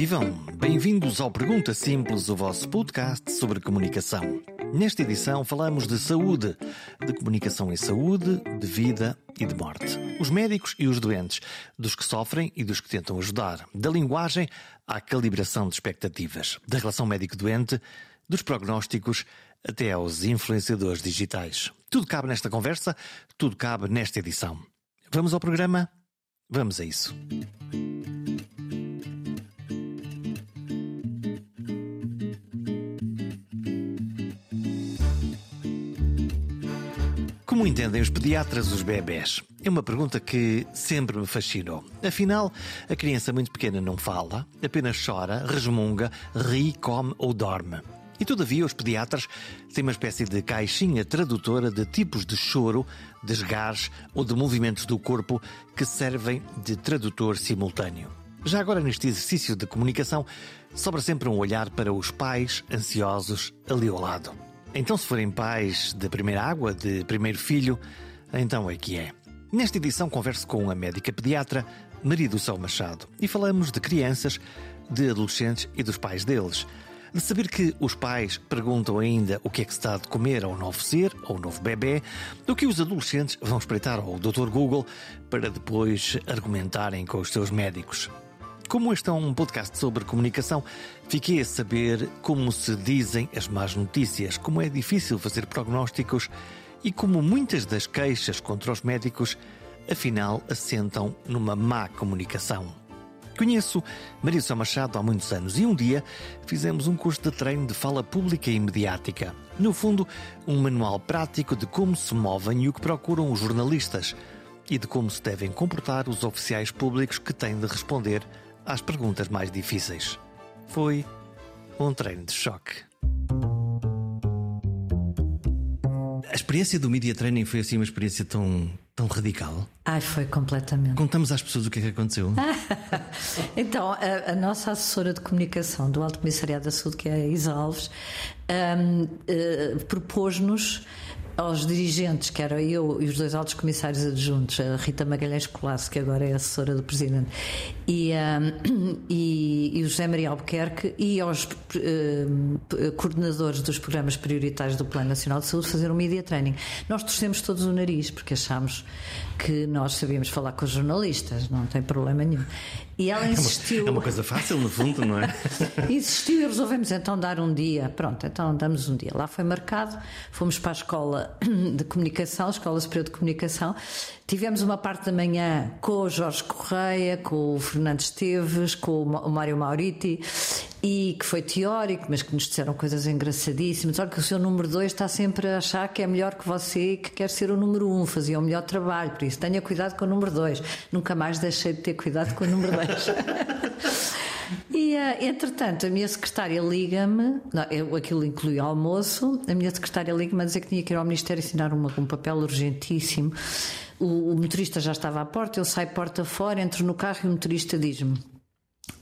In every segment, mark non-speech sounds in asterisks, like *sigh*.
Vivam! Bem-vindos ao Pergunta Simples, o vosso podcast sobre comunicação. Nesta edição falamos de saúde, de comunicação em saúde, de vida e de morte. Os médicos e os doentes, dos que sofrem e dos que tentam ajudar, da linguagem à calibração de expectativas, da relação médico-doente, dos prognósticos até aos influenciadores digitais. Tudo cabe nesta conversa, tudo cabe nesta edição. Vamos ao programa? Vamos a isso. Como entendem os pediatras os bebés? É uma pergunta que sempre me fascinou. Afinal, a criança muito pequena não fala, apenas chora, resmunga, ri, come ou dorme. E todavia os pediatras têm uma espécie de caixinha tradutora de tipos de choro, desgares ou de movimentos do corpo que servem de tradutor simultâneo. Já agora, neste exercício de comunicação, sobra sempre um olhar para os pais ansiosos ali ao lado. Então, se forem pais de primeira água, de primeiro filho, então é que é. Nesta edição converso com a médica pediatra Maria do Céu Machado e falamos de crianças, de adolescentes e dos pais deles. De saber que os pais perguntam ainda o que é que se está de comer ao novo ser, ao novo bebê, do que os adolescentes vão espreitar ao Dr. Google para depois argumentarem com os seus médicos. Como este é um podcast sobre comunicação, fiquei a saber como se dizem as más notícias, como é difícil fazer prognósticos e como muitas das queixas contra os médicos, afinal, assentam numa má comunicação. Conheço Maria Sá Machado há muitos anos e um dia fizemos um curso de treino de fala pública e mediática. No fundo, um manual prático de como se movem e o que procuram os jornalistas e de como se devem comportar os oficiais públicos que têm de responder às perguntas mais difíceis. Foi um treino de choque. A experiência do media training foi assim uma experiência tão, tão radical? Ai, foi completamente. Contamos às pessoas o que é que aconteceu. *laughs* então, a, a, nossa assessora de comunicação do Alto Comissariado da Saúde, que é a Isa Alves, um, uh, propôs-nos aos dirigentes, que era eu e os dois altos comissários adjuntos, a Rita Magalhães Colasso, que agora é assessora do Presidente, e, um, *clears throat* e, e, o José Maria Albuquerque, e aos um, coordenadores dos programas prioritários do Plano Nacional de Saúde, fazer um media training. Nós torcemos todos o nariz, porque achámos que nós sabíamos falar com os jornalistas, não tem problema nenhum. E ela insistiu. *laughs* É uma, é uma coisa fácil, no fundo, não é? *laughs* insistiu e resolvemos então dar um dia. Pronto, então damos um dia. Lá foi marcado, fomos para a escola *clears throat* de comunicação, Escola Superior de Comunicação. Tivemos uma parte da manhã com o Jorge Correia, com o Fernando Esteves, com o Mário Mauriti, e que foi teórico, mas que nos disseram coisas engraçadíssimas. Olha que o seu número 2 está sempre a achar que é melhor que você que quer ser o número 1, um, fazia o melhor trabalho, por isso tenha cuidado com o número 2. Nunca mais deixei de ter cuidado com o número 2. *laughs* E, uh, entretanto, a minha secretária liga-me, aquilo inclui almoço, a minha secretária liga-me a dizer que tinha que ir ao Ministério assinar uma, um papel urgentíssimo. O, o motorista já estava à porta, eu saio porta fora, entro no carro e o motorista diz-me: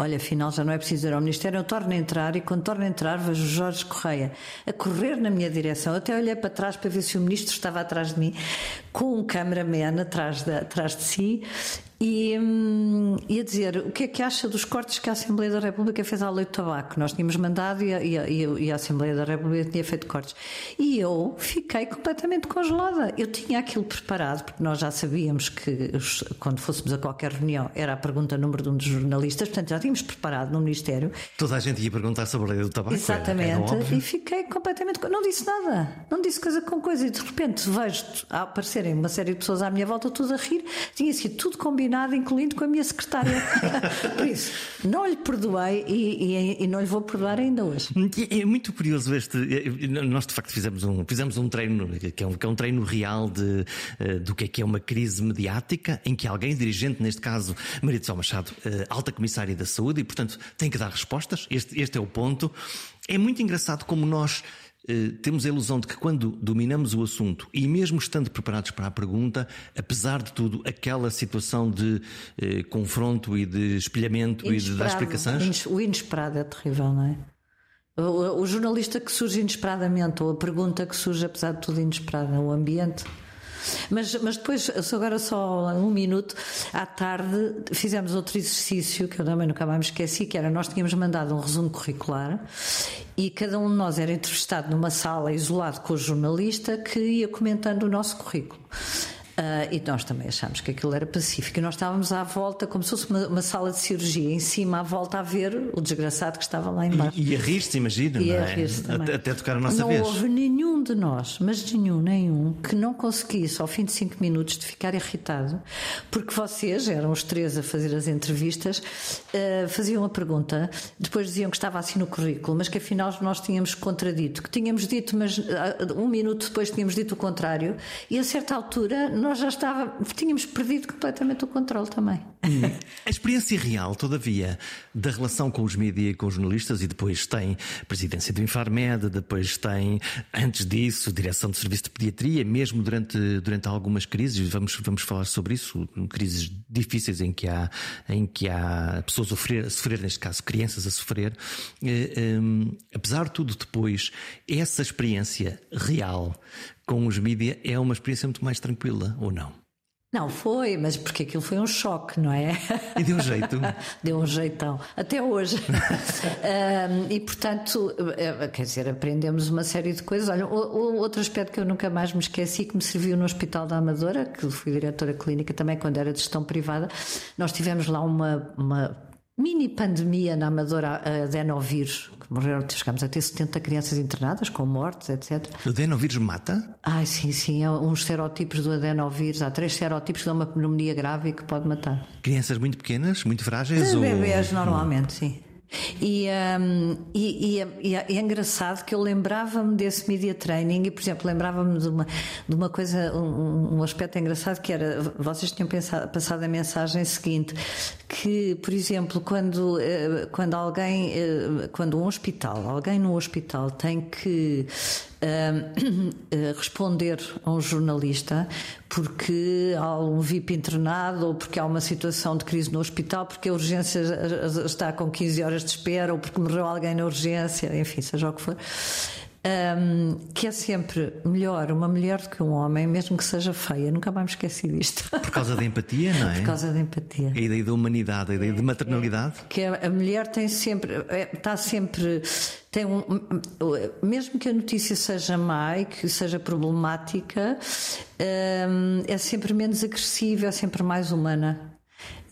Olha, afinal já não é preciso ir ao Ministério, eu torno a entrar e quando torno a entrar vejo Jorge Correia a correr na minha direção. Eu até olhei para trás para ver se o Ministro estava atrás de mim, com um cameraman atrás de, atrás de si e, hum, e a dizer o que é que acha dos cortes que a Assembleia da República fez à lei do tabaco. Nós tínhamos mandado e a, e a, e a Assembleia da República tinha feito cortes. E eu fiquei completamente congelada. Eu tinha aquilo preparado, porque nós já sabíamos que quando fôssemos a qualquer reunião era a pergunta número de um dos jornalistas, portanto já tínhamos preparado no Ministério. Toda a gente ia perguntar sobre a lei do tabaco. Exatamente. Era, era e fiquei completamente. Não disse nada. Não disse coisa com coisa. E de repente vejo aparecerem uma série de pessoas à minha volta, tudo a rir. Tinha sido tudo combinado combinado, incluindo com a minha secretária. *laughs* Por isso, não lhe perdoei e, e, e, não lhe vou perdoar ainda hoje. É muito curioso este. Nós de facto fizemos um, fizemos um treino, que é um, que é um treino real de, uh, do que é que é uma crise mediática, em que alguém dirigente, neste caso Maria de São Machado, uh, alta comissária da saúde, e portanto tem que dar respostas. Este, este é o ponto. É muito engraçado como nós eh, temos a ilusão de que quando dominamos o assunto e mesmo estando preparados para a pergunta, apesar de tudo, aquela situação de eh, confronto e de espelhamento e de dar explicações. O inesperado é terrível, não é? O, o, jornalista que surge inesperadamente, ou a pergunta que surge, apesar de tudo, inesperada, o ambiente. Mas, mas depois, agora só um minuto, à tarde, fizemos outro exercício que eu também nunca mais me esqueci, que era nós tínhamos mandado um resumo curricular e cada um de nós era entrevistado numa sala isolado com o jornalista que ia comentando o nosso currículo. Uh, e nós também achámos que aquilo era pacífico. E nós estávamos à volta, como se fosse uma, uma, sala de cirurgia, em cima à volta a ver o desgraçado que estava lá embaixo. E, e a rir-se, imagina, e não é? Até, até, tocar a nossa não vez. Não houve nenhum de nós, mas nenhum, nenhum, que não conseguisse, ao fim de cinco minutos, de ficar irritado, porque vocês, eram os três a fazer as entrevistas, uh, faziam a pergunta, depois diziam que estava assim no currículo, mas que afinal nós tínhamos contradito, que tínhamos dito, mas uh, um minuto depois tínhamos dito o contrário, e a certa altura nós já estava, tínhamos perdido completamente o controle também. Hum. A experiência real, todavia, da relação com os mídias e com os jornalistas, e depois tem presidência do Infarmed, depois tem, antes disso, direção de serviço de pediatria, mesmo durante, durante algumas crises, vamos, vamos falar sobre isso, crises difíceis em que há, em que há pessoas a sofrer, a sofrer neste caso, crianças a sofrer. Um, eh, apesar de tudo, depois, essa experiência real com os mídias é uma experiência muito mais tranquila, ou não? Não foi, mas porque aquilo foi um choque, não é? E deu um jeito. *laughs* deu um jeitão, até hoje. *laughs* um, e portanto, eh, quer dizer, aprendemos uma série de coisas. Olha, outro aspecto que eu nunca mais me esqueci, que me serviu no Hospital da Amadora, que fui diretora clínica também quando era de gestão privada, nós tivemos lá uma, uma mini pandemia na Amadora adenovírus, que morreram, chegámos a ter 70 crianças internadas com mortes, etc. O adenovírus mata? Ai, sim, sim, há uns serotipos do adenovírus, há três serotipos que dão uma pneumonia grave e que pode matar. Crianças muito pequenas, muito frágeis? ou... Bebês, normalmente, sim. E, um, e, e, e, é engraçado que eu lembrava-me desse media training e, por exemplo, lembrava-me de uma, de uma coisa, um, um aspecto engraçado que era, vocês tinham pensado, passado a mensagem seguinte, que, por exemplo, quando, eh, quando alguém, eh, quando um hospital, alguém no hospital tem que uh, *coughs* responder a um jornalista porque há um VIP internado ou porque há uma situação de crise no hospital, porque a urgência está com 15 horas de espera ou porque morreu alguém na urgência, enfim, seja o que for um, que é sempre melhor uma mulher do que um homem, mesmo que seja feia. Nunca mais me esqueci disto. *laughs* Por causa da empatia, não é? Por causa da empatia. A ideia da humanidade, a ideia de maternalidade. É, que a, mulher tem sempre, é, está sempre. Tem um, mesmo que a notícia seja má e que seja problemática, um, é sempre menos agressiva, é sempre mais humana.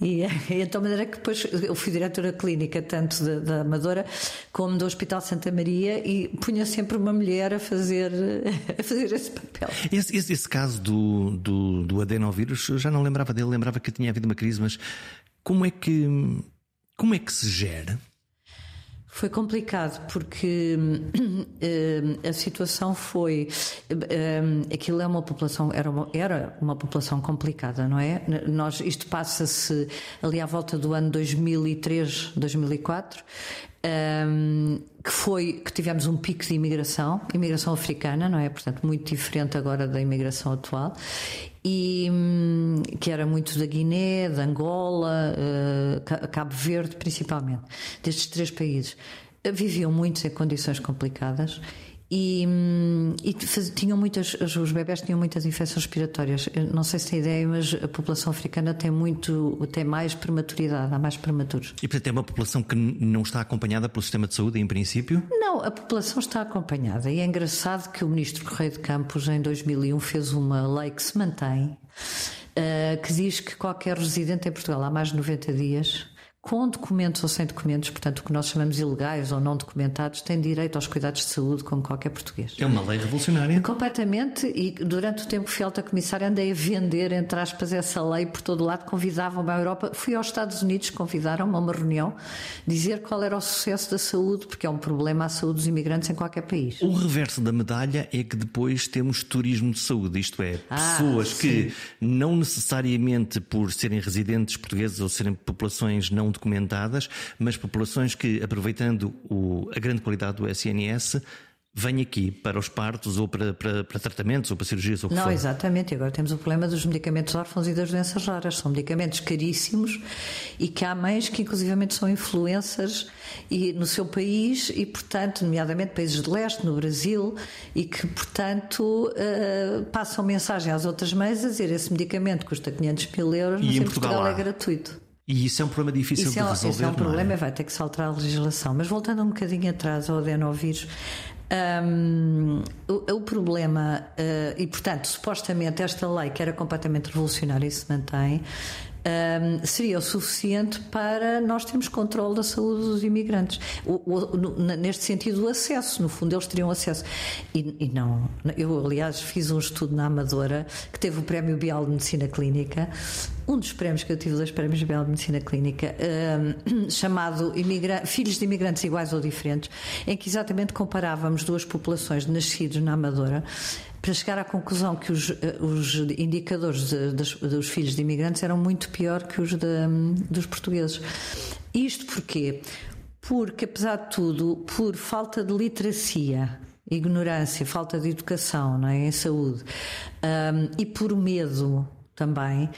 E, *laughs* e então, maneira que depois eu fui diretora clínica, tanto da, da, Amadora como do Hospital Santa Maria, e punha sempre uma mulher a fazer, *laughs* a fazer esse papel. Esse, esse, esse caso do, do, do adenovírus, eu já não lembrava dele, lembrava que tinha havido uma crise, mas como é que, como é que se gera? Foi complicado porque uh, *clears throat* a situação foi uh, aquilo é uma população era uma, era uma população complicada, não é? Nós isto passa-se ali à volta do ano 2003, 2004. Um, que foi que tivemos um pico de imigração, imigração africana, não é? Portanto, muito diferente agora da imigração atual, e hum, que era muito da Guiné, da Angola, uh, Cabo Verde principalmente, destes três países. Viviam muitos em condições complicadas e, hum, e faz, tinham muitas, os bebés tinham muitas infecções respiratórias. Eu não sei se tem ideia, mas a população africana tem muito, tem mais prematuridade, há mais prematuros. E portanto é uma população que não está acompanhada pelo sistema de saúde, em princípio? Não, a população está acompanhada. E é engraçado que o ministro Correio de Campos, em 2001, fez uma lei que se mantém, uh, que diz que qualquer residente em Portugal há mais de 90 dias com documentos ou sem documentos, portanto, o que nós chamamos ilegais ou não documentados, têm direito aos cuidados de saúde como qualquer português. É uma lei revolucionária. Completamente, e durante o tempo que fui alta comissária andei a vender, entre aspas, essa lei por todo lado, convidavam-me à Europa. Fui aos Estados Unidos, convidaram-me a uma reunião, dizer qual era o sucesso da saúde, porque é um problema a saúde dos imigrantes em qualquer país. O reverso da medalha é que depois temos turismo de saúde, isto é, ah, pessoas sim. que não necessariamente por serem residentes portugueses ou serem populações não documentadas, mas populações que, aproveitando o, a grande qualidade do SNS, vem aqui para os partos ou para, para, para tratamentos ou para cirurgias ou Não, for. exatamente. Agora temos o problema dos medicamentos órfãos e das doenças raras. São medicamentos caríssimos e que há mães que inclusivamente são influências e, no seu país e, portanto, nomeadamente países de leste, no Brasil, e que, portanto, uh, passam mensagem às outras mães a dizer esse medicamento custa 500 mil euros, E mas em Portugal Portugal, é gratuito. E isso é um problema difícil Isso de é, resolver. esse é um não problema, vai ter que se alterar a legislação. Mas voltando um bocadinho atrás ao adenovírus, hum, o, o problema, eh, e portanto, supostamente esta lei, que era completamente revolucionária e se mantém, hum, seria o suficiente para nós termos controle da saúde dos imigrantes. O- o- no- neste sentido, o acesso, no fundo, eles teriam acesso. E, e não. Eu, aliás, fiz um estudo na Amadora que teve o Prémio Bial de Medicina Clínica. Um dos prémios que eu tive, dois prémios Bial de Medicina Clínica, hum, *clears throat* chamado Filhos de Imigrantes Iguais ou Diferentes, em que exatamente comparávamos duas populações de nascidos na Amadora para chegar à conclusão que os, eh, os indicadores de- das- dos filhos de imigrantes eram muito pior que os de- dos portugueses. Isto porquê? Porque, apesar de tudo, por falta de literacia, ignorância, falta de educação não é? em saúde hum, e por medo também.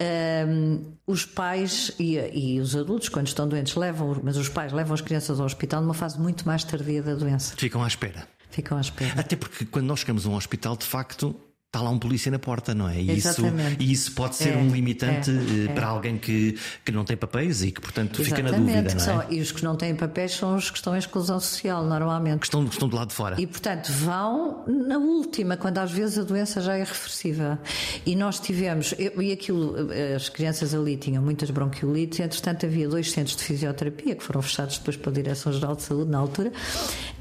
hum, os pais e, e os adultos, quando estão doentes, levam, mas os pais levam as crianças ao hospital numa fase muito mais tardia da doença. Ficam à espera. Ficam à espera. Até porque quando nós chegamos a um hospital, de facto, está lá um polícia na porta, não é? E isso, Exatamente. e isso pode ser É, um limitante é, eh, é. para alguém que, que não tem papéis e que, portanto, fica na Exatamente, dúvida, não são- é? e os que não têm papéis são os que estão em exclusão social, normalmente. Que estão, que estão do lado de fora. E, portanto, vão na última, quando às vezes a doença já é reversível. E nós tivemos, e aquilo, as crianças ali tinham muitas bronquiolites, entretanto havia dois centros de fisioterapia que foram fechados depois pela Direção-Geral de Saúde, na altura,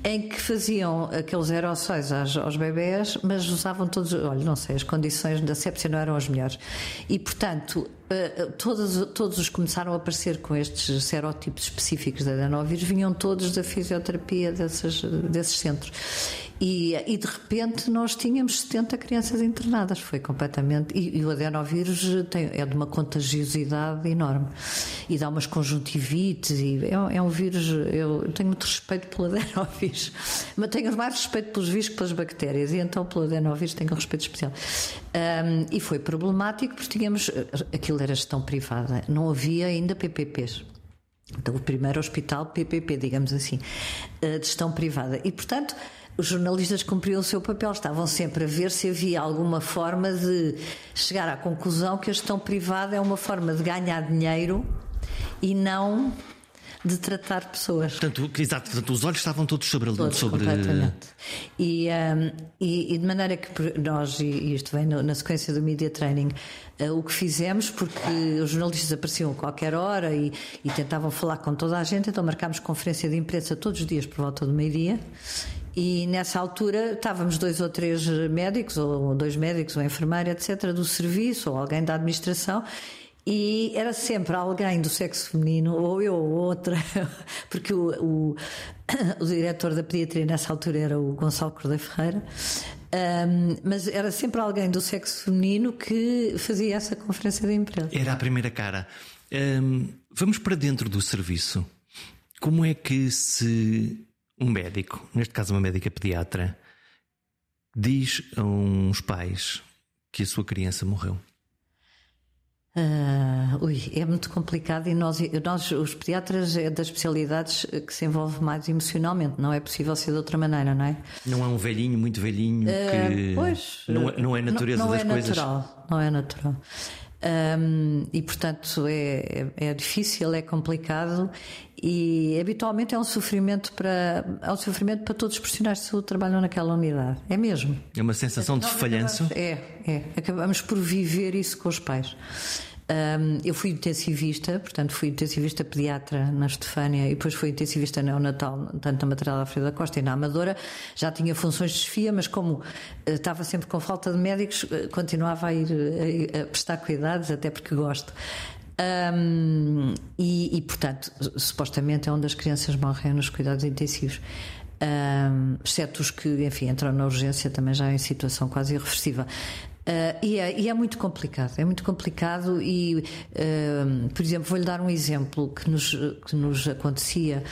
em que faziam aqueles aerossóis aos, aos bebés, mas usavam todos, olha, não sei, as condições da sepsia não eram as melhores. E, portanto, eh, todos, todos os começaram a aparecer com estes serotipos específicos da adenovírus vinham todos da fisioterapia desses, centros. E, e de repente nós tínhamos 70 crianças internadas, foi completamente. E, e o adenovírus tem, é de uma contagiosidade enorme e dá umas conjuntivites. E é, é um vírus. Eu tenho muito respeito pelo *laughs* adenovírus, mas tenho mais respeito pelos vírus que pelas bactérias, e então pelo adenovírus tenho um respeito especial. Ahm, e foi problemático porque tínhamos. Aquilo era gestão privada, não havia ainda PPPs. Então, o primeiro hospital PPP, digamos assim, eh, de gestão privada. E, portanto, os jornalistas cumpriam o seu papel, estavam sempre a ver se havia alguma forma de chegar à conclusão que a gestão privada é uma forma de ganhar dinheiro e não de tratar pessoas. Portanto, exato, portanto, os olhos estavam todos sobre, Todos, sobre completamente. E, um, e, e de maneira que nós, e isto vem no- na sequência do media training, uh, o que fizemos, porque os jornalistas apareciam a qualquer hora e, e tentavam falar com toda a gente, então marcámos conferência de imprensa todos os dias por volta do meio-dia. E nessa altura estávamos dois ou três médicos, ou dois médicos, ou enfermeira, etc., do serviço, ou alguém da administração, e era sempre alguém do sexo feminino, ou eu ou outra, *laughs* porque o, o, *coughs* o diretor da pediatria nessa altura era o Gonçalo Cordeiro Ferreira, Ahm, mas era sempre alguém do sexo feminino que fazia essa conferência de imprensa. Era a primeira cara. Hum, vamos para dentro do serviço. Como é que se um médico, neste caso uma médica pediatra, diz a uns pais que a sua criança morreu? Ah, ui, é muito complicado e nós, nós, os pediatras, é das especialidades que se envolve mais emocionalmente, não é possível ser de outra maneira, não é? Não é um velhinho, muito velhinho, que Eh, Pois, não, é- não é a natureza não, não das é coisas. Natural, não é natural. Ahm, e portanto é, é, é difícil, é complicado e habitualmente é um sofrimento para é um sofrimento para todos os profissionais de saúde que trabalham naquela unidade. É mesmo. É uma sensação de falhanço. É, é. Acabamos por viver isso com os pais. Ahm, eu fui intensivista, portanto fui intensivista pediatra na Estefânia e depois fui intensivista neonatal, tanto na maternidade Alfredo da Costa e na Amadora. Já tinha funções de chefia, mas como eh, estava sempre com falta de médicos, eh, continuava a ir eh, a prestar cuidados, até porque gosto. Ahm, e, e, portanto, supostamente é onde as crianças morrem nos cuidados intensivos. Ahm, exceto os que, enfim, entram na urgência também já em situação quase irreversível. Ah, e, é, e é muito complicado, é muito complicado e, ahm, por exemplo, vou-lhe dar um exemplo que nos, que nos acontecia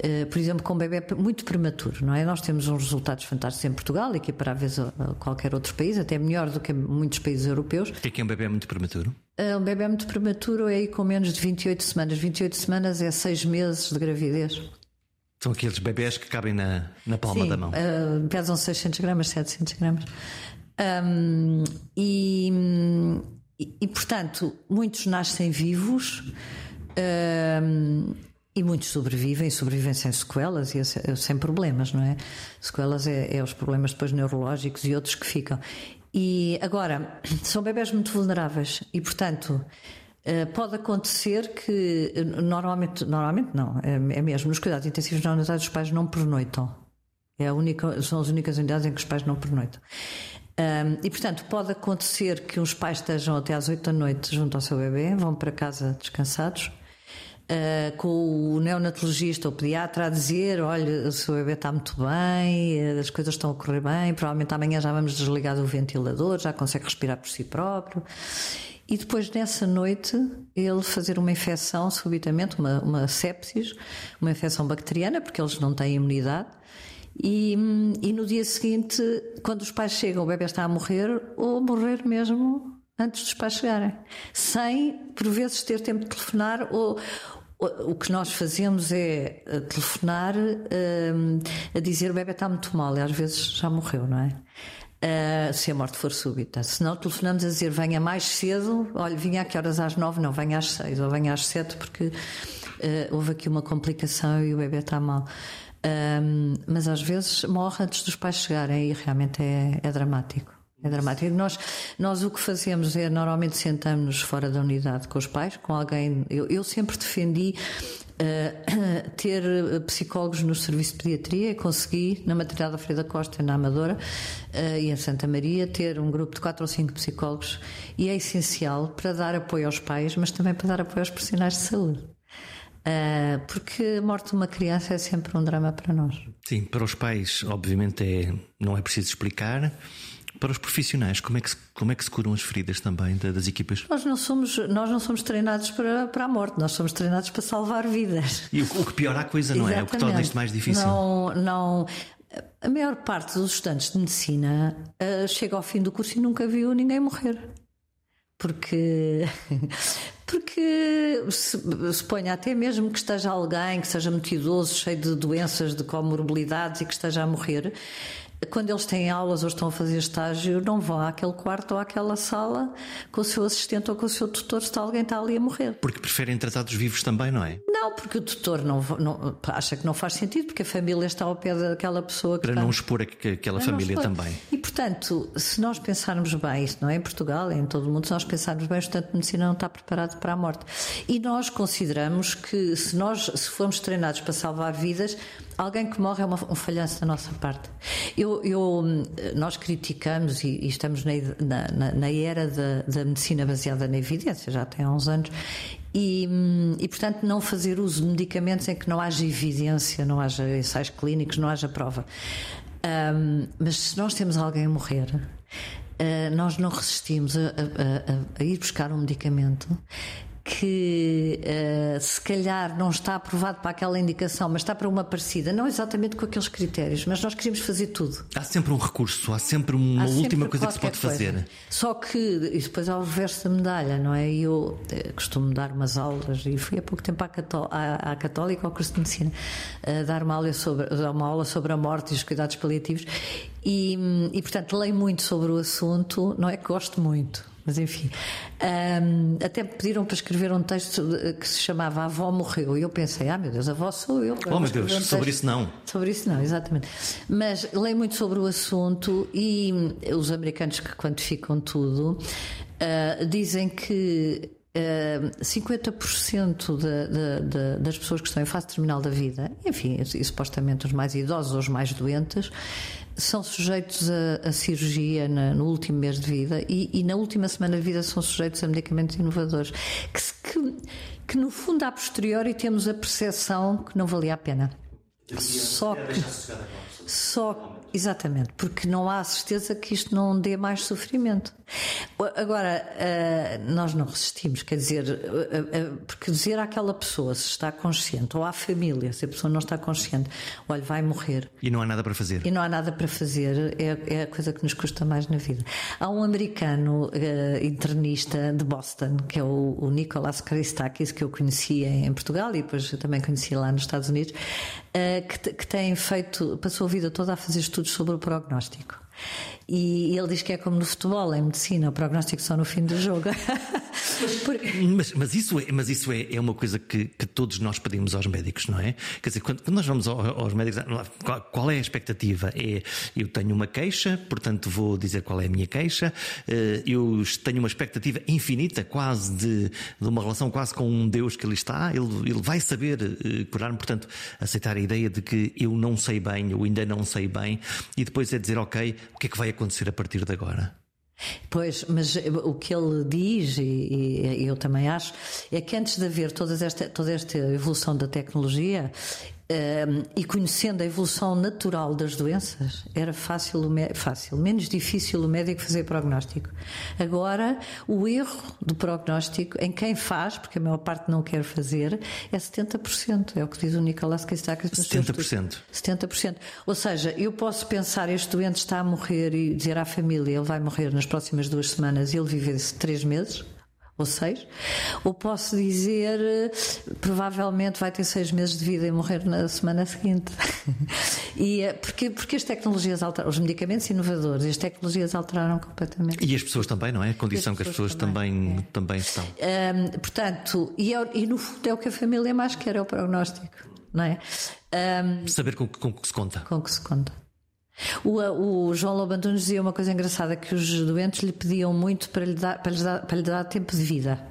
Uh, por exemplo, com um bebê muito prematuro, não é? Nós temos uns resultados fantásticos em Portugal, equiparáveis a, a qualquer outro país, até melhor do que muitos países europeus. O que é que é um bebê muito prematuro? Uh, um bebê muito prematuro é aí com menos de 28 semanas. 28 semanas é 6 meses de gravidez. São aqueles bebés que cabem na, na palma Sim, da mão. Uh, pesam 600 gramas, 700 gramas. Um, e, e, portanto, muitos nascem vivos um, e muitos sobrevivem, sobrevivem sem sequelas e sem problemas, não é? Sequelas é, é os problemas depois neurológicos e outros que ficam. E agora, *clears throat* são bebés muito vulneráveis e, portanto, eh, pode acontecer que, eh, normalmente, normalmente não, é, é mesmo, nos cuidados intensivos na unidade os pais não pernoitam. É única, são as únicas unidades em que os pais não pernoitam. Um, e portanto, pode acontecer que os pais estejam até às 8 da noite junto ao seu bebê, vão para casa descansados, uh, com o neonatologista ou pediatra a dizer: olha, o seu bebê está muito bem, as coisas estão a correr bem, provavelmente amanhã já vamos desligar o ventilador, já consegue respirar por si próprio e depois nessa noite ele fazer uma infecção subitamente, uma, uma sepsis, uma infecção bacteriana, porque eles não têm imunidade. E, e no dia seguinte, quando os pais chegam, o bebê está a morrer, ou morrer mesmo antes dos pais chegarem, sem por vezes ter tempo de telefonar ou, o que nós fazemos é eh, telefonar um, a dizer o bebê está muito mal e às vezes já morreu, não é? Uh, se a morte for súbita. Se não, telefonamos a dizer venha mais cedo, olha, vinha a que horas às nove, não, venha às seis ou venha às sete, porque uh, houve aqui uma complicação e o bebê está mal. Uh, mas às vezes morre antes dos pais chegarem e realmente é, é dramático. É dramático. Nós, nós o que fazemos é normalmente sentamos fora da unidade com os pais, com alguém. Eu, eu sempre defendi uh, *coughs* ter psicólogos no serviço de pediatria, consegui na maternidade Alfreda Costa, na Amadora uh, e em Santa Maria, ter um grupo de quatro ou cinco psicólogos e é essencial para dar apoio aos pais, mas também para dar apoio aos profissionais de saúde. Uh, porque a morte de uma criança é sempre um drama para nós. Sim, para os pais, obviamente, é, não é preciso explicar. Para os profissionais, como é que se, como é que se curam as feridas também das equipas? Nós não somos, nós não somos treinados para, para a morte, nós somos treinados para salvar vidas. E o, o que piora a coisa, não Exatamente. é? O que torna isto mais difícil. Não, não, a maior parte dos estudantes de medicina uh, chega ao fim do curso e nunca viu ninguém morrer. Porque, *laughs* porque ponha até mesmo que esteja alguém que seja muito idoso, cheio de doenças, de comorbilidades e que esteja a morrer, quando eles têm aulas ou estão a fazer estágio, não vão àquele quarto ou àquela sala com o seu assistente ou com o seu tutor se alguém está ali a morrer. Porque preferem tratar dos vivos também, não é? Não, porque o tutor não, não acha que não faz sentido, porque a família está ao pé daquela pessoa que. Para está... não expor aquela família também. E portanto, se nós pensarmos bem, isto não é em Portugal, é em todo o mundo, se nós pensarmos bem, o estudante de medicina não está preparado para a morte. E nós consideramos que se nós se formos treinados para salvar vidas, alguém que morre é uma, um falhanço da nossa parte. Eu, eu nós criticamos e, e estamos na, na, na era da, da, medicina baseada na evidência, já tem há uns anos, e, e, portanto não fazer uso de medicamentos em que não haja evidência, não haja ensaios clínicos, não haja prova. Um, mas se nós temos alguém a morrer, uh, nós não resistimos a, a, a, a ir buscar um medicamento que uh, se calhar não está aprovado para aquela indicação, mas está para uma parecida, não exatamente com aqueles critérios, mas nós queríamos fazer tudo. Há sempre um recurso, há sempre uma há sempre última coisa que se pode coisa. fazer. Só que, e depois há o reverso da medalha, não é? Eu eh, costumo dar umas aulas, e fui há pouco tempo à, Cató à, à Católica, ao curso de Medicina, a dar uma aula sobre, uma aula sobre a morte e os cuidados paliativos, e, e portanto leio muito sobre o assunto, não é que gosto muito mas enfim. Um, até me pediram para escrever um texto que se chamava A Avó Morreu. E eu pensei, ah meu Deus, a avó sou eu. Oh meu Deus, um sobre isso não. Sobre isso não, exatamente. Mas leio muito sobre o assunto e os americanos que quantificam tudo uh, dizem que. Uh, 50% de, de, de, das pessoas que estão em fase terminal da vida, enfim, e, supostamente os mais idosos ou os mais doentes, são sujeitos a, a cirurgia na, no último mês de vida e, e, na última semana de vida são sujeitos a medicamentos inovadores. Que, que, que no fundo, a posteriori, temos a percepção que não valia a pena. Só que, só Exatamente, porque não há certeza que isto não dê mais sofrimento. Agora, eh, nós não resistimos, quer dizer, eh, eh, porque dizer àquela pessoa se está consciente, ou à família, se a pessoa não está consciente, olha, vai morrer. E não há nada para fazer. E não há nada para fazer, é, é a coisa que nos custa mais na vida. Há um americano internista de Boston, que é o, o Nicolas Christakis, que eu conhecia em Portugal e depois também conhecia lá nos Estados Unidos, que, que tem feito, passou a vida toda a fazer estudos sobre o prognóstico. E ele diz que é como no futebol, em medicina, o prognóstico só no fim do jogo. *laughs* Porque... mas, mas, isso, é, mas isso é, é uma coisa que, que, todos nós pedimos aos médicos, não é? Quer dizer, quando, quando nós vamos aos médicos, qual, qual, é a expectativa? É eu tenho uma queixa, portanto vou dizer qual é a minha queixa, eh, eu tenho uma expectativa infinita, quase de, de uma relação quase com um Deus que ali está, ele, ele vai saber eh, curar-me, portanto, aceitar a ideia de que eu não sei bem, ou ainda não sei bem, e depois é dizer, ok, o que é que vai acontecer a partir de agora? Pois, mas o que ele diz, e, e, eu também acho, é que antes de haver toda esta, toda esta evolução da tecnologia, um, e conhecendo a evolução natural das doenças, era fácil, fácil, menos difícil o médico fazer prognóstico. Agora, o erro do prognóstico, em quem faz, porque a maior parte não quer fazer, é 70%. É o que diz o Nicolás Keistakis. 70%. 70%. Ou seja, eu posso pensar, este doente está a morrer e dizer à família, ele vai morrer nas próximas duas semanas e ele vive três meses ou seis, ou posso dizer provavelmente vai ter seis meses de vida e morrer na semana seguinte. *laughs* e é porque, porque as tecnologias alteraram, os medicamentos inovadores, as tecnologias alteraram completamente. E as pessoas também, não é? A condição as que as pessoas também, também, é. também estão. Um, portanto, e, é, e no fundo é o que a família mais quer, é o prognóstico, não é? Um, Saber com, com que se conta. Com que se conta. O, o João Lobo Antunes dizia uma coisa engraçada: que os doentes lhe pediam muito para lhe dar, para lhe dar, para lhe dar tempo de vida.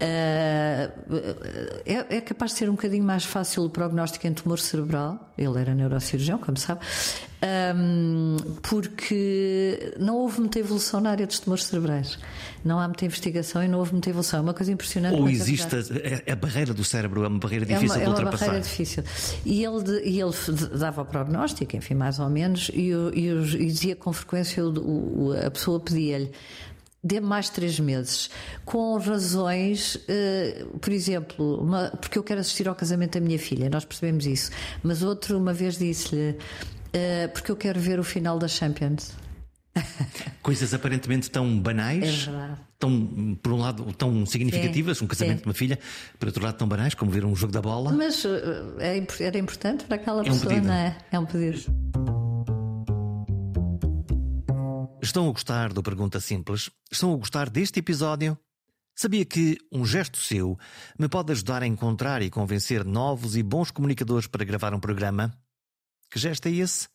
Uh, é, é, capaz de ser um bocadinho mais fácil o prognóstico em tumor cerebral. Ele era neurocirurgião, como sabe, um, porque não houve muita evolução na área dos tumores cerebrais. Não há muita investigação e não houve muita evolução. É uma coisa impressionante. Ou existe a, a, barreira do cérebro, é uma barreira difícil é uma, de ultrapassar. É uma barreira difícil. E ele, e ele dava o prognóstico, enfim, mais ou menos, e, e, e dizia com frequência o, a pessoa pedia-lhe dê mais três meses, com razões, uh, por exemplo, uma, porque eu quero assistir ao casamento da minha filha, nós percebemos isso, mas outro uma vez disse-lhe, uh, porque eu quero ver o final da Champions. *laughs* Coisas aparentemente tão banais, é tão, por um lado, tão significativas, sim, um casamento sim. de uma filha, por outro lado, tão banais como ver um jogo da bola. Mas uh, era importante para aquela é pessoa, um não é? É um pedido. Estão a gostar do Pergunta Simples? Estão a gostar deste episódio? Sabia que um gesto seu me pode ajudar a encontrar e convencer novos e bons comunicadores para gravar um programa? Que gesto é esse?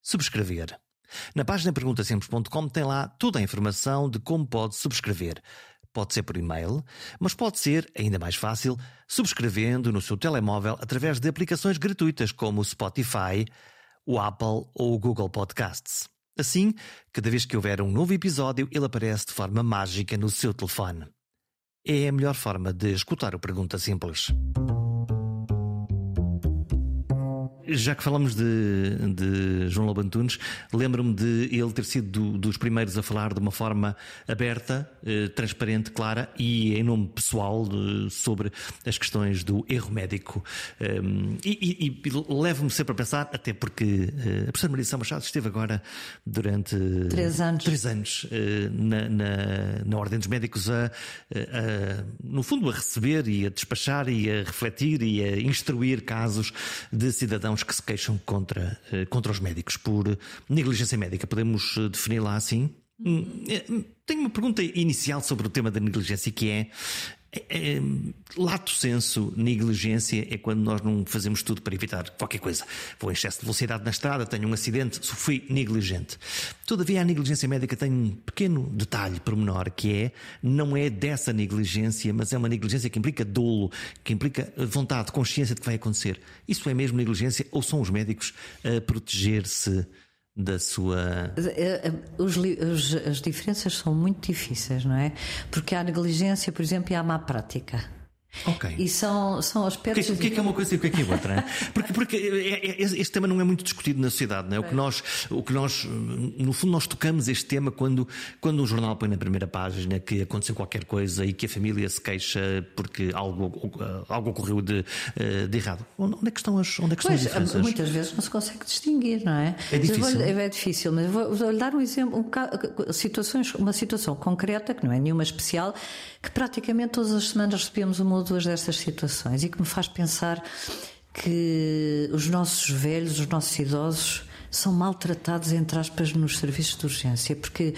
Subscrever. Na página perguntasimples.com tem lá toda a informação de como pode subscrever. Pode ser por e-mail, mas pode ser, ainda mais fácil, subscrevendo no seu telemóvel através de aplicações gratuitas como o Spotify, o Apple ou o Google Podcasts. Assim, cada vez que houver um novo episódio, ele aparece de forma mágica no seu telefone. É a melhor forma de escutar o Pergunta Simples. Já que falamos de, de João Lobo Antunes, lembro-me de ele ter sido do, dos primeiros a falar de uma forma aberta, eh, transparente, clara e em nome pessoal de, sobre as questões do erro médico. Um, e, e, e levo-me sempre a pensar, até porque eh, a professora Marisa Machado esteve agora durante três anos, três anos eh, na, na, na, Ordem dos Médicos, a, a, no fundo, a receber e a despachar e a refletir e a instruir casos de cidadãos cidadãos que se queixam contra, eh, contra os médicos por negligência médica. Podemos eh, defini-la assim? Hum, eh, tenho uma pergunta inicial sobre o tema da negligência que é é, é, lato senso, negligência é quando nós não fazemos tudo para evitar qualquer coisa. Vou em excesso de velocidade na estrada, tenho um acidente, fui negligente. Todavia, a negligência médica tem um pequeno detalhe pormenor que é, não é dessa negligência, mas é uma negligência que implica dolo, que implica vontade, consciência de que vai acontecer. Isso é mesmo negligência ou são os médicos a proteger-se? Da sua. Eh, eh, os, os, as diferenças são muito difíceis, não é? Porque há negligência, por exemplo, e há má prática. Ok. E são, são O aspectos. que, é, o que é que é uma coisa e o que é que é outra? Porque, porque é- é- este tema não é muito discutido na sociedade, não é? O que nós, o que nós, no fundo, nós tocamos este tema quando, quando um jornal põe na primeira página que aconteceu qualquer coisa e que a família se queixa porque algo, algo ocorreu de, eh, de errado. Onde é que estão as, onde é que estão as Pois, diferenças? muitas vezes não se consegue distinguir, não é? É difícil. É difícil, mas vou- vou-lhe dar um exemplo, um situações, uma situação concreta, que não é nenhuma especial, que praticamente todas as semanas recebemos uma ou duas destas situações e que me faz pensar que os nossos velhos, os nossos idosos, são maltratados, entre aspas, nos serviços de urgência, porque,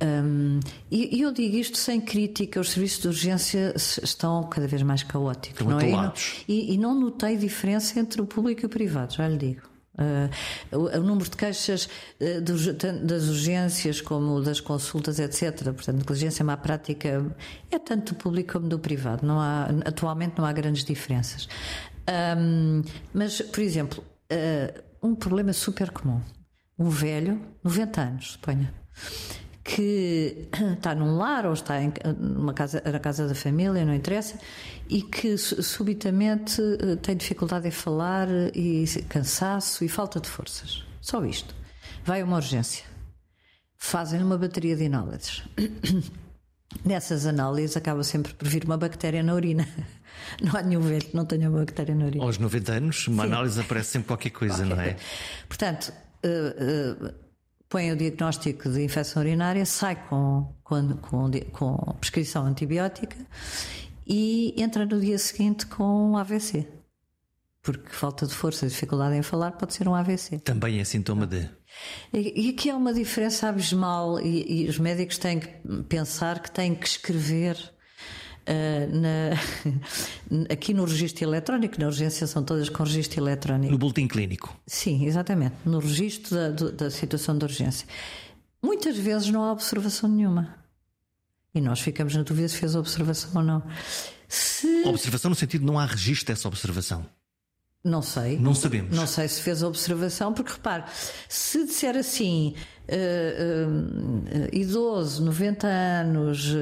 hum, e eu digo isto sem crítica, os serviços de urgência estão cada vez mais caóticos, Estão não é? E e, e não notei diferença entre o público e o privado, já lhe digo. Ah, o, o número de queixas tanto das urgências como das consultas, etc. Portanto, negligência má prática é tanto do público como do privado. Não há, atualmente não há grandes diferenças. Ahm, mas, por exemplo, ah, um problema super comum. Um velho, 90 anos, suponha, que *clears throat* está num lar ou está em, numa casa, na casa da família, não interessa, e que su- subitamente eh, tem dificuldade em falar e cansaço e falta de forças. Só isto. Vai a uma urgência. Fazem uma bateria de análises. *clears throat* Nessas análises acaba sempre por vir uma bactéria na urina. *laughs* Não há nenhum velho que não tenha uma bactéria na urina. Aos 90 anos, uma análise aparece sempre qualquer coisa, não é? Portanto, eh, eh, põe o diagnóstico de infecção urinária, sai com, com, com, com prescrição antibiótica e entra no dia seguinte com um AVC. Porque falta de força, dificuldade em falar, pode ser um AVC. Também é sintoma de. E e aqui há uma diferença abismal e, e os médicos têm que pensar que têm que escrever na- *laughs* aqui no registro eletrónico, na urgência são todas com registro eletrónico. No boletim clínico. Sim, exatamente, no registro da, da situação de urgência. Muitas vezes não há observação nenhuma. E nós ficamos na dúvida se fez observação ou não. Se. Observação no sentido de não há registro dessa observação. Não sei. Não sabemos. Não sei se fez a observação, porque repare, se disser assim, eh, eh, idoso, 90 anos,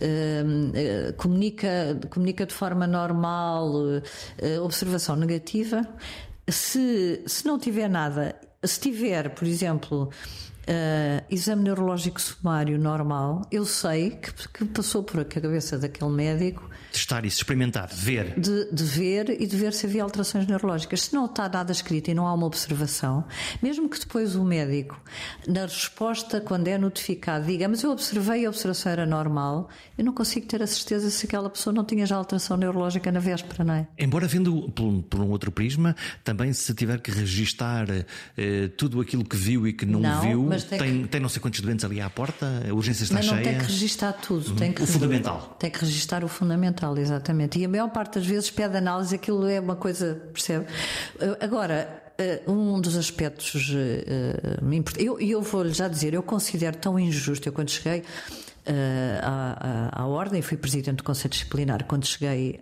eh, comunica, comunica de forma normal, observação negativa, se, se não tiver nada, se tiver, por exemplo, eh, exame neurológico sumário normal, eu sei que, que passou por a cabeça daquele médico Testar isso, experimentar, ver. de, de ver e de ver se havia alterações neurológicas. Se não está nada escrito e não há uma observação, mesmo que depois o médico, na resposta, quando é notificado, diga, mas eu observei e a observação era normal, eu não consigo ter a certeza se aquela pessoa não tinha já alteração neurológica na véspera, não é? Embora vendo por, um- por um outro prisma, também se tiver que registar eh, tudo aquilo que viu e que não, Não, viu, mas tem tem, tem não sei quantos doentes ali à porta, a urgência está Mas não cheia. tem que registar tudo. Tem que O fundamental. Tem que registar o fundamental, exatamente. E a maior parte das vezes pede análise, aquilo é uma coisa, percebe? Eh, Agora, eh, um dos aspectos eh, eh, import- eu, eu vou-lhe já dizer, eu considero tão injusto, eu quando cheguei à, à, à Ordem, fui Presidente do Conselho Disciplinar quando cheguei,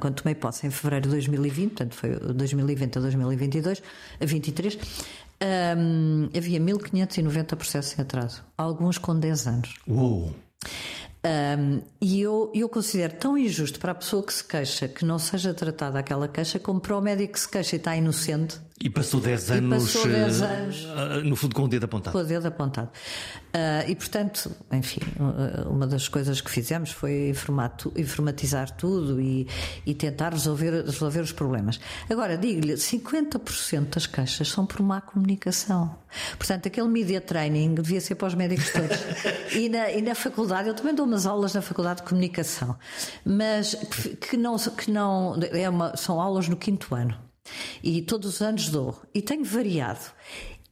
quando tomei posse em fevereiro de 2020, portanto foi 2020 a 2022, a 23, hum, havia 1590 processos em atraso, alguns com 10 anos. Uou! Um, e eu, eu considero tão injusto para a pessoa que se queixa que não seja tratada aquela queixa, como para o médico que se queixa e está inocente E passou 10 anos, passou 10 eh, anos. eh, no fundo com o dedo apontado. com o dedo apontado. Ah, e portanto, enfim, uh, uma das coisas que fizemos foi informatizar tudo e, e tentar resolver, resolver os problemas. Agora, digo-lhe, 50% das queixas são por má comunicação. Portanto, aquele media training devia ser para os médicos todos. *laughs* e, na, e na faculdade, eu também dou umas aulas na faculdade de comunicação, mas que, que não, que não é uma, são aulas no quinto ano. E todos os anos dou. E tenho variado.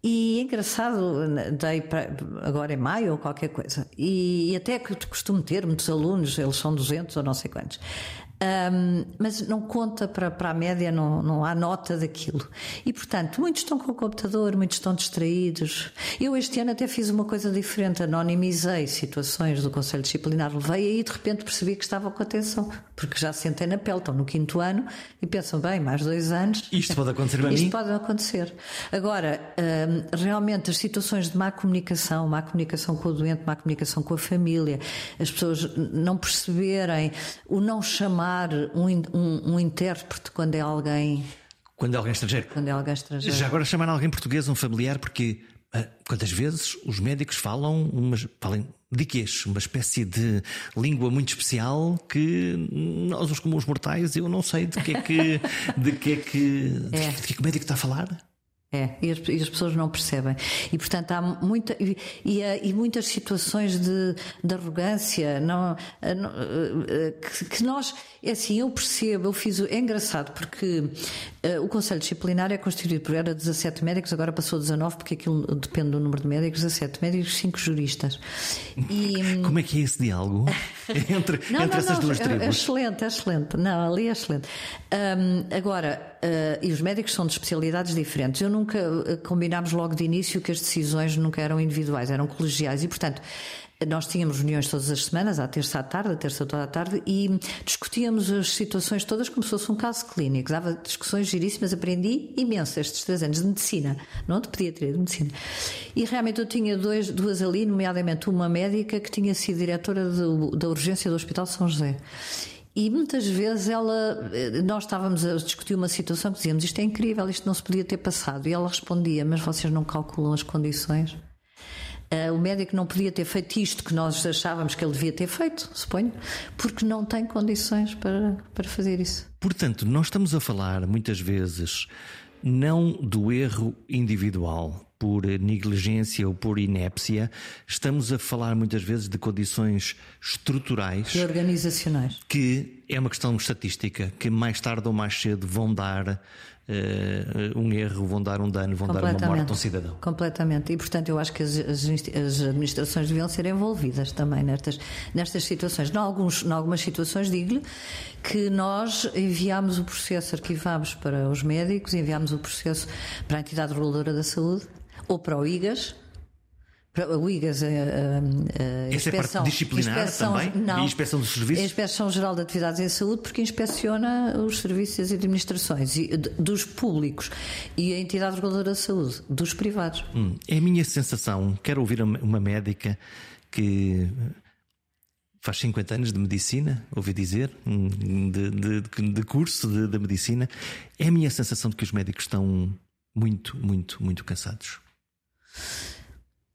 E é engraçado, dei para, agora em maio ou qualquer coisa. E, e até que costumo ter muitos alunos, eles são 200 ou não sei quantos. Ahm, mas não conta para, para a média, não, não há nota daquilo. E portanto, muitos estão com o computador, muitos estão distraídos. Eu este ano até fiz uma coisa diferente, anonimizei situações do Conselho Disciplinar, levei aí e de repente percebi que estavam com atenção, porque já sentei na pele, estão no quinto ano e pensam, bem, mais dois anos. Isto pode acontecer a Isto mim? pode acontecer. Agora, hum, realmente, as situações de má comunicação, má comunicação com o doente, má comunicação com a família, as pessoas não perceberem, o não chamar falar um, um, um intérprete quando é alguém. Quando é alguém estrangeiro. Quando é alguém estrangeiro. Já agora chamar alguém português, um familiar, porque ah, quantas vezes os médicos falam, umas, falam de queixo, uma espécie de língua muito especial que nós, os comuns mortais, eu não sei de que é que, de que, é que, *laughs* é. de que, é que o médico está a falar. É, e as, e as, pessoas não percebem. E, portanto, há muita, e, e, e muitas situações de, de arrogância não, eh, não eh, que, que, nós. É assim, eu percebo, eu fiz. É engraçado, porque uh, o Conselho Disciplinar é constituído por era 17 médicos, agora passou a 19, porque aquilo depende do número de médicos, 17 médicos, 5 juristas. E, *laughs* Como é que é esse diálogo *laughs* entre, não, entre não, essas duas tribos? É excelente, é excelente. Não, ali é excelente. Um, agora, uh, e os médicos são de especialidades diferentes. Eu nunca uh, combinámos logo de início que as decisões nunca eram individuais, eram colegiais e, portanto, nós tínhamos reuniões todas as semanas, à terça à tarde, à terça toda à tarde, e discutíamos as situações todas como se fosse um caso clínico. Dava discussões giríssimas, aprendi imenso estes três anos de medicina, não te podia ter de medicina. E realmente eu tinha dois, duas ali, nomeadamente uma médica que tinha sido diretora de, da urgência do Hospital São José. E muitas vezes ela, nós estávamos a discutir uma situação que dizíamos isto é incrível, isto não se podia ter passado. E ela respondia, mas vocês não calculam as condições? Uh, o médico não podia ter feito isto que nós achávamos que ele devia ter feito, suponho, porque não tem condições para, para fazer isso. Portanto, nós estamos a falar muitas vezes não do erro individual, por negligência ou por inépcia, estamos a falar muitas vezes de condições estruturais e organizacionais. Que é uma questão estatística que mais tarde ou mais cedo vão dar uh, um erro, vão dar um dano, vão dar uma morte a um cidadão. Completamente. E portanto eu acho que as, as, as administrações deviam ser envolvidas também nestas, nestas situações. Em, alguns, em algumas situações, digo-lhe que nós enviámos o processo, arquivámos para os médicos, enviámos o processo para a entidade reguladora da saúde ou para o IGAS. O IGAS, a, a, a Essa inspeção, é parte disciplinar inspeção, também? Não, e a inspeção dos serviços? A Inspeção Geral de Atividades em Saúde, porque inspeciona os serviços e administrações e, dos públicos e a entidade reguladora da saúde, dos privados. Hum, é a minha sensação. Quero ouvir uma médica que faz 50 anos de medicina, ouvi dizer, hum, de, de, de curso de, de medicina. É a minha sensação de que os médicos estão muito, muito, muito cansados.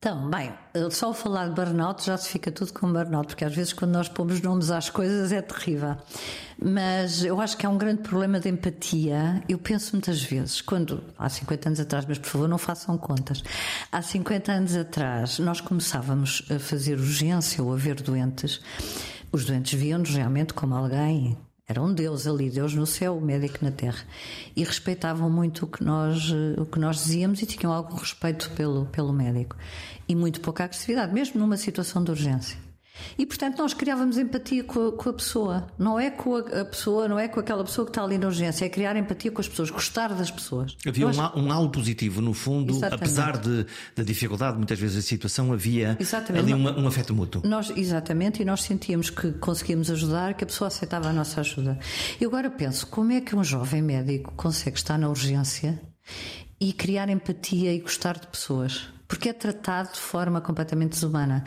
Então, bem, só falar de burnout já se fica tudo com burnout, porque às vezes quando nós pomos nomes às coisas é terrível. Mas eu acho que há um grande problema de empatia. Eu penso muitas vezes, quando há 50 anos atrás, mas por favor não façam contas, há 50 anos atrás nós começávamos a fazer urgência ou a ver doentes. Os doentes viam-nos realmente como alguém era um Deus ali, Deus no céu, o médico na terra. E respeitavam muito o que nós, o que nós dizíamos e tinham algum respeito pelo, pelo médico. E muito pouca agressividade, mesmo numa situação de urgência. E portanto nós criávamos empatia com a, com a, pessoa. Não é com a, pessoa, não é com aquela pessoa que está ali na urgência, é criar empatia com as pessoas, gostar das pessoas. Havia um, um halo positivo, no fundo, exatamente. apesar de, da dificuldade, muitas vezes, da situação, havia exatamente. ali uma, um afeto mútuo. Nós, exatamente, e nós sentíamos que conseguíamos ajudar, que a pessoa aceitava a nossa ajuda. E agora penso, como é que um jovem médico consegue estar na urgência e criar empatia e gostar de pessoas? Porque é tratado de forma completamente desumana.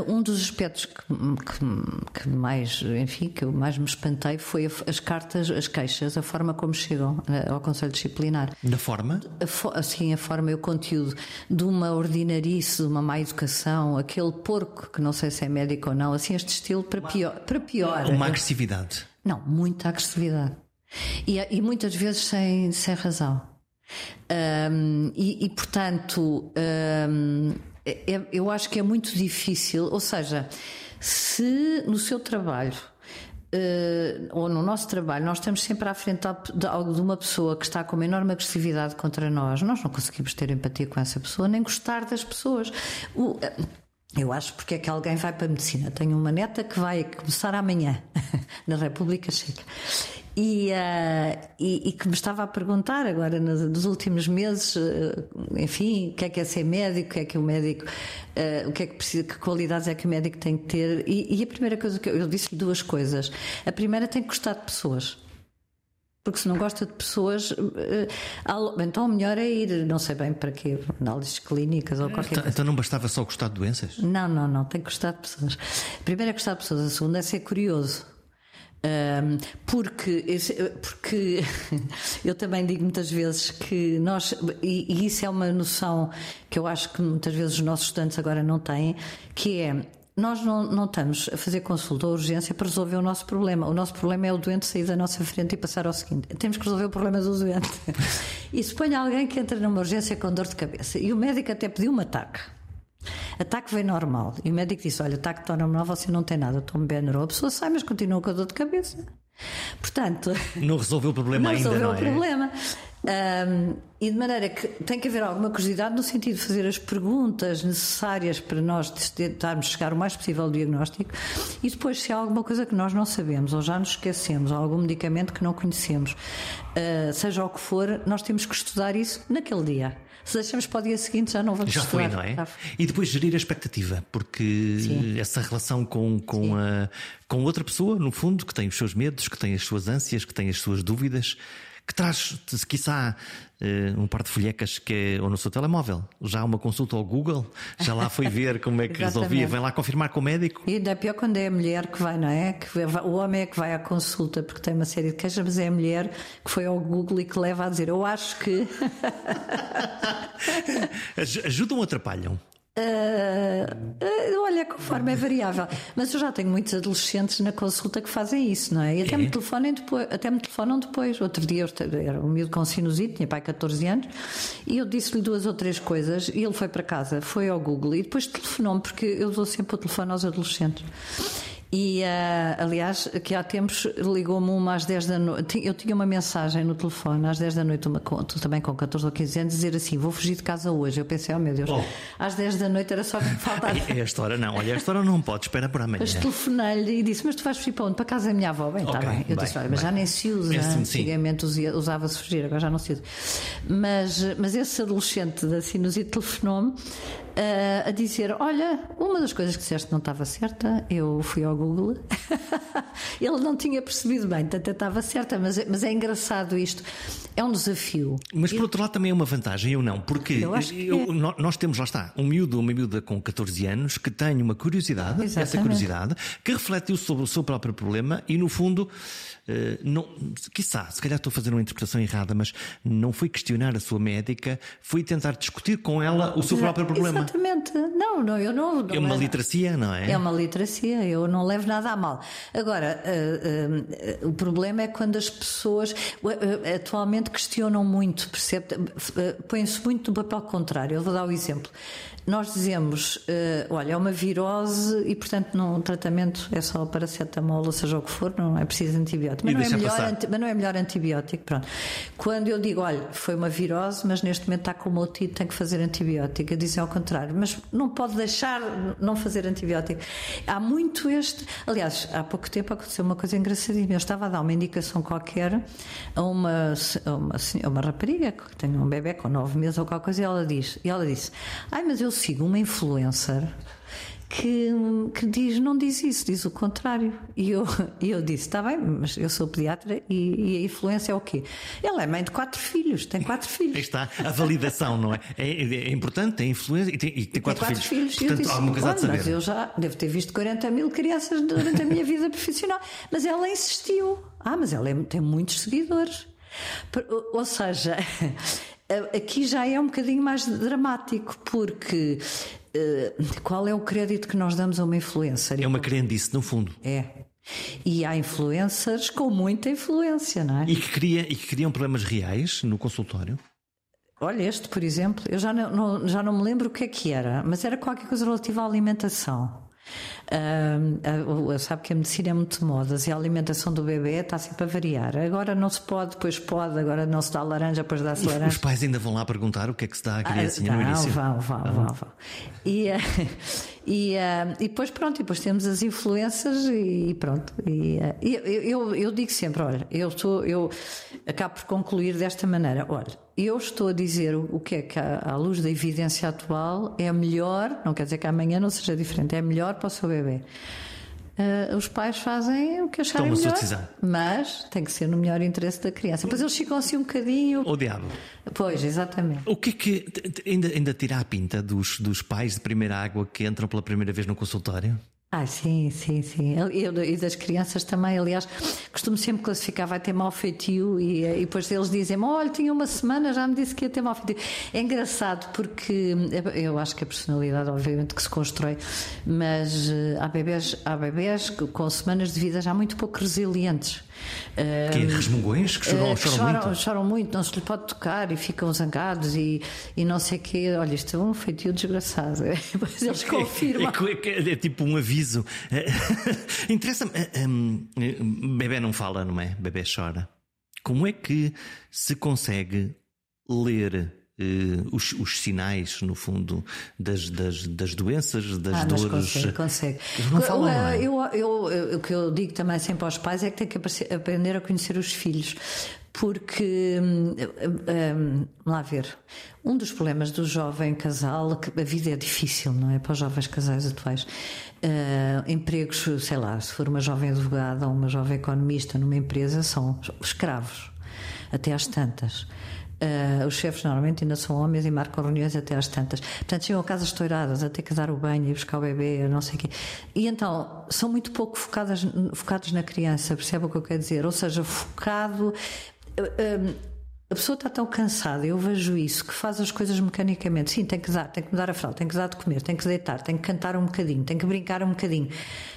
Um dos aspectos que, que, que, mais, enfim, que eu mais me espantei foi as cartas, as queixas, a forma como chegam eh, ao Conselho Disciplinar. Na forma? Assim, a forma e o conteúdo de uma ordinarice, de uma má educação, aquele porco que não sei se é médico ou não, assim, este estilo para pior. Para pior. Uma agressividade? Não, muita agressividade. E, e muitas vezes sem, sem razão. Um, e, e, portanto. Um, é, é, eu acho que é muito difícil, ou seja, se no seu trabalho Uh, ou no nosso trabalho, nós estamos sempre à frente de, algo de uma pessoa que está com uma enorme agressividade contra nós, nós não conseguimos ter empatia com essa pessoa, nem gostar das pessoas. O, eh, eu acho porque é que alguém vai para a medicina. Tenho uma neta que vai começar amanhã *laughs* na República Checa e, uh, e, e, que me estava a perguntar agora nos, nos últimos meses, uh, enfim, o que é que é ser médico, o que é que o médico, uh, o que é que precisa, que qualidades é que o médico tem que ter. E, e a primeira coisa que eu, eu disse-lhe duas coisas. A primeira tem que gostar de pessoas. Porque se não gosta de pessoas, então o melhor é ir, não sei bem para quê, análises clínicas ou qualquer então, coisa. Então não bastava só gostar de doenças? Não, não, não, tem que gostar de pessoas. A primeira é gostar de pessoas, a segunda é ser curioso. Porque, porque *laughs* eu também digo muitas vezes que nós, e, e, isso é uma noção que eu acho que muitas vezes os nossos estudantes agora não têm, que é nós não, não estamos a fazer consulta ou urgência para resolver o nosso problema. O nosso problema é o doente sair da nossa frente e passar ao seguinte. Temos que resolver o problema do doente. *laughs* E se põe alguém que entra numa urgência com dor de cabeça e o médico até pediu um ataque. Ataque veio normal. E o médico disse: Olha, ataque está normal, você não tem nada, tome Benuron. A pessoa sai, mas continua com a dor de cabeça. Portanto. Não resolveu o problema não ainda. Resolveu não o é? problema. Um, e de maneira que tem que haver alguma curiosidade no sentido de fazer as perguntas necessárias para nós tentarmos chegar o mais possível ao diagnóstico e depois, se há alguma coisa que nós não sabemos ou já nos esquecemos, ou algum medicamento que não conhecemos, uh, seja o que for, nós temos que estudar isso naquele dia. Se deixamos para o dia seguinte, já não vamos Já foi, não é? E depois gerir a expectativa, porque Sim. essa relação com, com, a, com outra pessoa, no fundo, que tem os seus medos, que tem as suas ânsias, que tem as suas dúvidas que traz, se quiçá, eh, um par de folhecas que é ou no seu telemóvel. Já há uma consulta ao Google, já lá foi ver como é que *laughs* resolvia, vem lá confirmar com o médico. E ainda é pior quando é a mulher que vai, não é? Que o homem é que vai à consulta porque tem uma série de queixas, mas é a mulher que foi ao Google e que leva a dizer: Eu acho que. *laughs* Ajudam ou atrapalham? Uh, olha, conforme é variável. Mas eu já tenho muitos adolescentes na consulta que fazem isso, não é? E até, é. Me, telefonam depois, até me telefonam depois. Outro dia eu era um miúdo com sinusite, tinha pai 14 anos, e eu disse-lhe duas ou três coisas e ele foi para casa, foi ao Google e depois telefonou-me, porque eu dou sempre o telefone aos adolescentes. E, uh, aliás, que há tempos ligou-me uma às 10 da noite. Eu tinha uma mensagem no telefone às 10 da noite, uma, também com 14 ou 15 anos, dizer assim: Vou fugir de casa hoje. Eu pensei, oh meu Deus, oh. às 10 da noite era só que me faltava. *laughs* É esta hora não, olha, esta hora não pode, espera por amanhã. Mas telefonei-lhe e disse: Mas tu vais fugir para onde? Para casa da minha avó? Bem, está okay, bem. Eu bem, disse: Olha, mas já nem se usa. Assim, Antigamente usava-se fugir, agora já não se usa. Mas, mas esse adolescente da sinusite telefonou-me a dizer: Olha, uma das coisas que disseste não estava certa, eu fui ao Google. *laughs* Ele não tinha percebido bem, portanto estava certa, mas, é, mas é engraçado isto. É um desafio. Mas por outro lado também é uma vantagem, eu não, porque eu eu, é. nós temos, lá está, um miúdo, uma miúda com 14 anos que tem uma curiosidade, Exatamente. essa curiosidade, que refletiu sobre o seu próprio problema e, no fundo, não, quiçá, se calhar estou a fazer uma interpretação errada, mas não foi questionar a sua médica, foi tentar discutir com ela o seu próprio problema. Exatamente. Não, não, eu não. não é uma literacia, não é? É uma literacia, eu não levo nada a mal. Agora, uh, uh, o problema é quando as pessoas atualmente questionam muito, percebe? Põem-se muito no papel contrário. Eu vou dar o um exemplo. Nós dizemos, uh, olha, é uma virose e, portanto, não, o tratamento é só paracetamol, ou seja o que for, não é preciso antibiótico. Mas, não é, melhor, anti, mas não é melhor antibiótico, pronto. Quando eu digo, olha, foi uma virose, mas neste momento está com otite, tem que fazer antibiótico, dizem ao contrário, mas não pode deixar não fazer antibiótico. Há muito este. Aliás, há pouco tempo aconteceu uma coisa engraçadinha. Eu estava a dar uma indicação qualquer a uma, a uma, a uma rapariga que tem um bebê com nove meses ou qualquer coisa e ela diz, e ela disse, ai, mas eu sigo uma influencer que, que diz, não diz isso, diz o contrário. E eu, eu disse, está bem, mas eu sou pediatra e, e, a influência é o quê? Ela é mãe de quatro filhos, tem quatro filhos. Aí está, a validação, não é? É, é importante, tem influência e tem, e tem quatro, tem quatro filhos. filhos. Portanto, disse, alguma coisa a saber. Mas eu já devo ter visto 40 mil crianças durante a minha vida profissional. Mas ela insistiu. Ah, mas ela é, tem muitos seguidores. Ou seja, Aqui já é um bocadinho mais dramático, porque uh, qual é o crédito que nós damos a uma influencer? É uma crendice, no fundo. É. E há influencers com muita influência, não é? E que, cria, e que criam problemas reais no consultório? Olha, este, por exemplo, eu já não, não, já não me lembro o que é que era, mas era qualquer coisa relativa à alimentação. Uh, uh, sabe que a medicina é muito modas e a alimentação do bebê está sempre a variar. Agora não se pode, depois pode, agora não se dá laranja, depois dá-se laranja. Os pais ainda vão lá perguntar o que é que se dá à criancinha ah, no início. Vão, vão, vão, vão, vão. E, uh, *laughs* e, e depois pronto, e depois temos as influências e, pronto. E, eu, eu, eu, digo sempre, olha, eu, estou, eu acabo por concluir desta maneira, olha, eu estou a dizer o que é que, à luz da evidência atual, é melhor, não quer dizer que amanhã não seja diferente, é melhor para o seu bebê. Uh, os pais fazem o que acharem melhor, mas tem que ser no melhor interesse da criança. Depois eles ficam assim um bocadinho. O diabo. Pois, exatamente. O que é que ainda, ainda tira a pinta dos, dos pais de primeira água que entram pela primeira vez no consultório? Ah, sim, sim, sim. Eu, e das crianças também, aliás, costumo sempre classificar, vai ter mau feitio e, e depois eles dizem olha, tinha uma semana, já me disse que ia ter mau feitio. É engraçado porque eu acho que a personalidade, obviamente, que se constrói, mas eh, há bebés, há bebés com semanas de vida já muito pouco resilientes. Que é resmungões que choram, uh, choram, choram, muito? Choram muito, não se lhe pode tocar e ficam zangados e, e não sei o quê. Olha, isto é um feitio desgraçado. *laughs* Depois eles confirmam. É, é, é, tipo um aviso. *laughs* Interessa-me. Um, bebê não fala, não é? Bebê chora. Como é que se consegue ler uh, os, os, sinais, no fundo, das, das, das doenças, das ah, dores. Consegue, consegue. Não falam, não é? eu, eu, eu, o que eu digo também sempre aos pais é que tem que aprender a conhecer os filhos. Porque, hum, hum, lá ver, um dos problemas do jovem casal, que a vida é difícil, não é? Para os jovens casais atuais. Uh, empregos, sei lá, se for uma jovem advogada ou uma jovem economista numa empresa, são escravos, até às tantas. Uh, os chefes normalmente ainda são homens e marcam reuniões até às tantas. Portanto, chegam a casas estouradas, a ter que dar o banho e buscar o bebê, não sei o quê. E então, são muito pouco focadas, focados na criança, percebe o que eu quero dizer? Ou seja, focado. Uh, a pessoa está tão cansada, eu vejo isso, que faz as coisas mecanicamente. Sim, tem que dar, tem que me dar a fralda, tem que dar de comer, tem que deitar, tem que cantar um bocadinho, tem que brincar um bocadinho.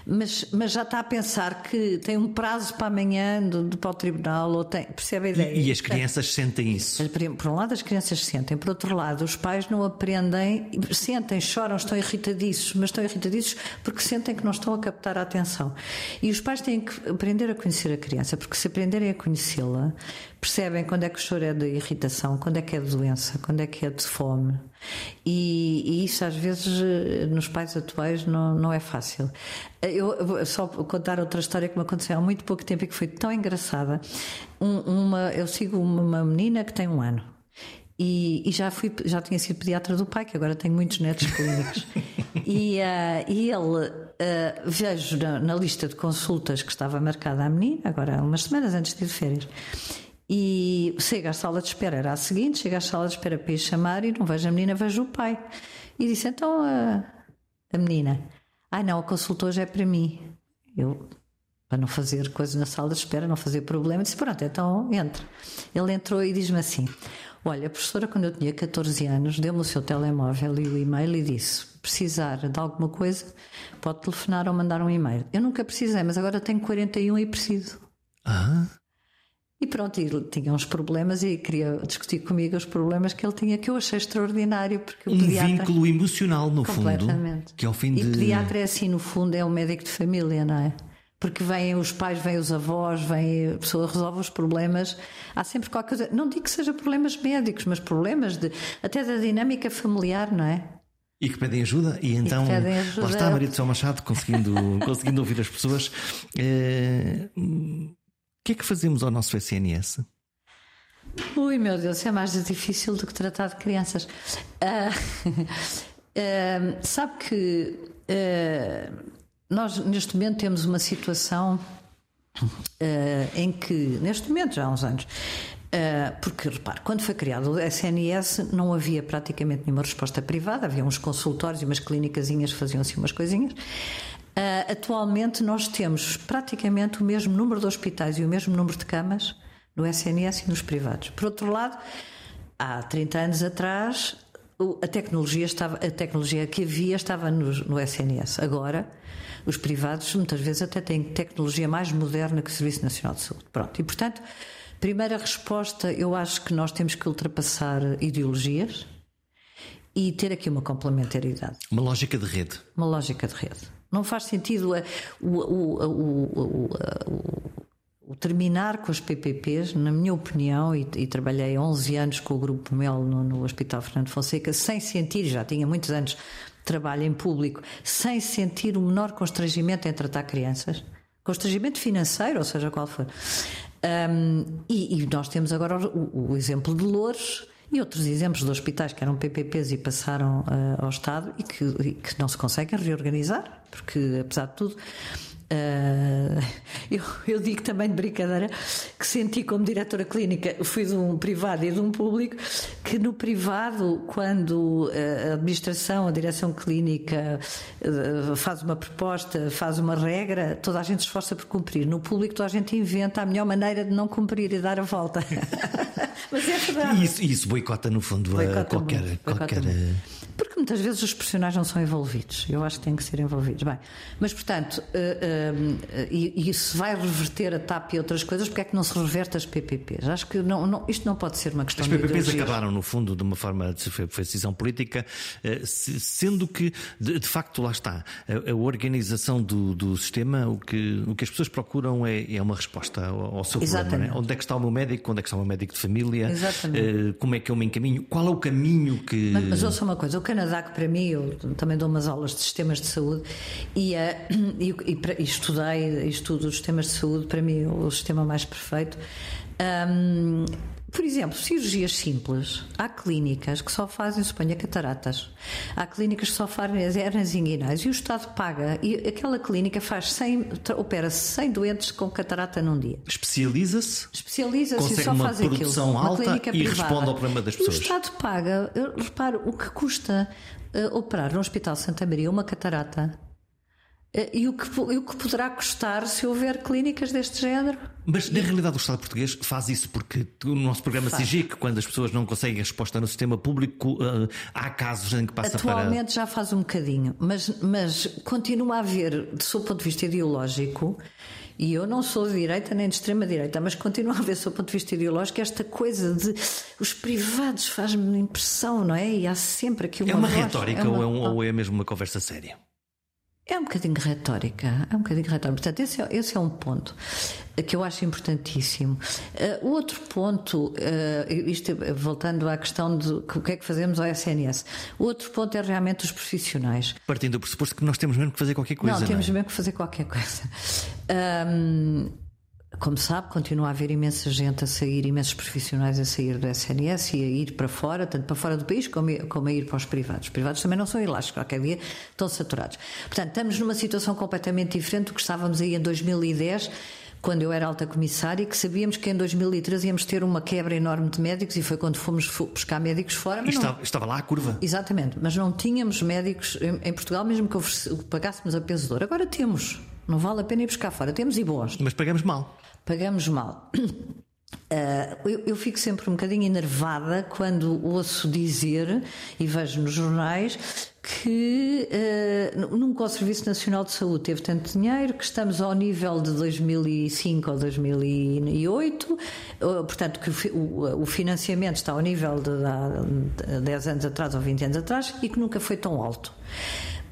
Mas, mas já está a pensar que tem um prazo para amanhã de, de, para o tribunal, ou tem, percebe a ideia? E, e as crianças é. sentem isso? Por um lado, as crianças sentem, por outro lado, os pais não aprendem, sentem, choram, estão irritadiços, mas estão irritadiços porque sentem que não estão a captar a atenção. E os pais têm que aprender a conhecer a criança, porque se aprenderem a conhecê-la, percebem quando é que o choro é de irritação, quando é que é de doença, quando é que é de fome. E, e isso às vezes nos pais atuais não, não é fácil. Eu vou só contar outra história que me aconteceu há muito pouco tempo e que foi tão engraçada. Um, uma, eu sigo uma menina que tem um ano. E, e, já fui já tinha sido pediatra do pai que agora tenho muitos netos clínicos e, uh, e ele uh, vejo na, na, lista de consultas que estava marcada à menina agora umas semanas antes de ir de férias e chega à sala de espera, era a seguinte, chega à sala de espera para ir chamar e não vejo a menina, vejo o pai. E disse, então a, a menina, ai não, a consulta hoje é para mim. Eu, para não fazer coisas na sala de espera, não fazer problema, disse, pronto, então entra. Ele entrou e diz-me assim, olha, a professora quando eu tinha 14 anos deu-me o seu telemóvel e o e-mail e disse, precisar de alguma coisa, pode telefonar ou mandar um e-mail. Eu nunca precisei, mas agora tenho 41 e preciso. Ah... E pronto, ele tinha uns problemas e queria discutir comigo os problemas que ele tinha, que eu achei extraordinário. Porque um pediatra... vínculo emocional, no fundo. Que ao fim de... E pediatra é assim, no fundo, é um médico de família, não é? Porque vêm os pais, vêm os avós, vem a pessoa resolve os problemas. Há sempre qualquer coisa. Não digo que seja problemas médicos, mas problemas de, até da dinâmica familiar, não é? E que pedem ajuda, e então e ajuda. lá está Maria do Céu Machado conseguindo, *laughs* conseguindo ouvir as pessoas. É que é que fazemos ao nosso SNS? Ui, meu Deus, é mais difícil do que tratar de crianças. Uh, uh, *laughs* sabe que uh, nós, neste momento, temos uma situação em que, neste momento, já há uns anos, porque, repare, quando foi criado o SNS, não havia praticamente nenhuma resposta privada, havia uns consultórios e umas clínicazinhas que faziam assim umas coisinhas. Uh, atualmente nós temos praticamente o mesmo número de hospitais e o mesmo número de camas no SNS e nos privados. Por outro lado, há 30 anos atrás, a tecnologia, estava, a tecnologia que havia estava no, no SNS. Agora, os privados muitas vezes até têm tecnologia mais moderna que o Serviço Nacional de Saúde. Pronto. E, portanto, primeira resposta, eu acho que nós temos que ultrapassar ideologias e ter aqui uma complementaridade. Uma lógica de rede. Uma lógica de rede. Não faz sentido o, o, o, o, terminar com os PPPs, na minha opinião, e, e, trabalhei 11 anos com o Grupo Mel no, no Hospital Fernando Fonseca, sem sentir, já tinha muitos anos de trabalho em público, sem sentir o menor constrangimento em tratar crianças, constrangimento financeiro, ou seja, qual for. Um, e, e, nós temos agora o, o exemplo de Louros, e outros exemplos de hospitais que eram PPPs e passaram uh, ao Estado e que, e que, não se conseguem reorganizar, porque, apesar de tudo, Uh, *laughs* eu, eu, digo também de brincadeira que senti como diretora clínica, fui de um privado e de um público, que no privado, quando a administração, a direção clínica uh, faz uma proposta, faz uma regra, toda a gente se esforça por cumprir. No público, toda a gente inventa a melhor maneira de não cumprir e dar a volta. *laughs* Mas é verdade. E isso, isso boicota, no fundo, boicota qualquer. Muito, qualquer... Porque muitas vezes os personagens não são envolvidos. Eu acho que têm que ser envolvidos. Bem, mas portanto, uh, uh, e, isso vai reverter a TAP e outras coisas, porque é que não se reverte as PPPs? Acho que não, não, isto não pode ser uma questão As PPPs de acabaram, no fundo, de uma forma de foi, decisão política, uh, sendo que, de, de, facto, lá está, a, a organização do, do, sistema, o que, o que as pessoas procuram é, é uma resposta ao, ao seu Exatamente. problema. Né? Onde é que está o meu médico? Onde é que está o meu médico de família? Exatamente. como é que eu me encaminho? Qual é o caminho que. Mas, mas ouça uma coisa, Canadá, que para mim, eu também dou umas aulas de sistemas de saúde e, uh, e, e, e estudei, estudo os sistemas de saúde, para mim, o sistema mais perfeito. Um, por exemplo, cirurgias simples. Há clínicas que só fazem, suponha, cataratas. Há clínicas que só fazem as hernias inguinais e o Estado paga. E aquela clínica faz 100, opera 100 doentes com catarata num dia. Especializa-se? Especializa-se e só uma faz aquilo. alta e privada. responde ao problema das pessoas. E o Estado paga, reparo, o que custa uh, operar no Hospital Santa Maria uma catarata e o, que, e o que poderá custar se houver clínicas deste género? Mas na realidade o Estado português faz isso porque o nosso programa faz. SIGIC, quando as pessoas não conseguem resposta no sistema público, uh, há casos em que passa Atualmente para. Atualmente já faz um bocadinho, mas, mas continua a haver, do seu ponto de vista ideológico, e eu não sou de direita nem de extrema direita, mas continua a haver, do seu ponto de vista ideológico, esta coisa de os privados faz-me impressão, não é? E há sempre aqui uma. É uma voz, retórica é uma... Ou, é um, ou é mesmo uma conversa séria? É um bocadinho retórica, é um bocadinho retórica. Portanto, esse é, esse é um ponto que eu acho importantíssimo. Uh, o outro ponto, uh, isto voltando à questão de o que é que fazemos ao SNS, o outro ponto é realmente os profissionais. Partindo do pressuposto que nós temos mesmo que fazer qualquer coisa. Não, temos não é? mesmo que fazer qualquer coisa. Um, como sabe, continua a haver imensa gente a sair, imensos profissionais a sair do SNS e a ir para fora, tanto para fora do país como, como a ir para os privados. Os privados também não são elásticos, qualquer dia estão saturados. Portanto, estamos numa situação completamente diferente do que estávamos aí em 2010 quando eu era alta comissária, que sabíamos que em 2013 íamos ter uma quebra enorme de médicos e foi quando fomos buscar médicos fora. Estava, não... estava, lá a curva. Exatamente, mas não tínhamos médicos em, em Portugal, mesmo que pagássemos a peso de ouro. Agora temos. Não vale a pena ir buscar fora. Temos e bons. Mas pagamos mal. Pagamos mal. Uh, *clears throat* eu, eu, fico sempre um bocadinho enervada quando ouço dizer e vejo nos jornais que uh, nunca o Serviço Nacional de Saúde teve tanto dinheiro, que estamos ao nível de 2005 ou 2008, uh, portanto, que o, o, financiamento está ao nível de, de, de 10 anos atrás ou 20 anos atrás e que nunca foi tão alto.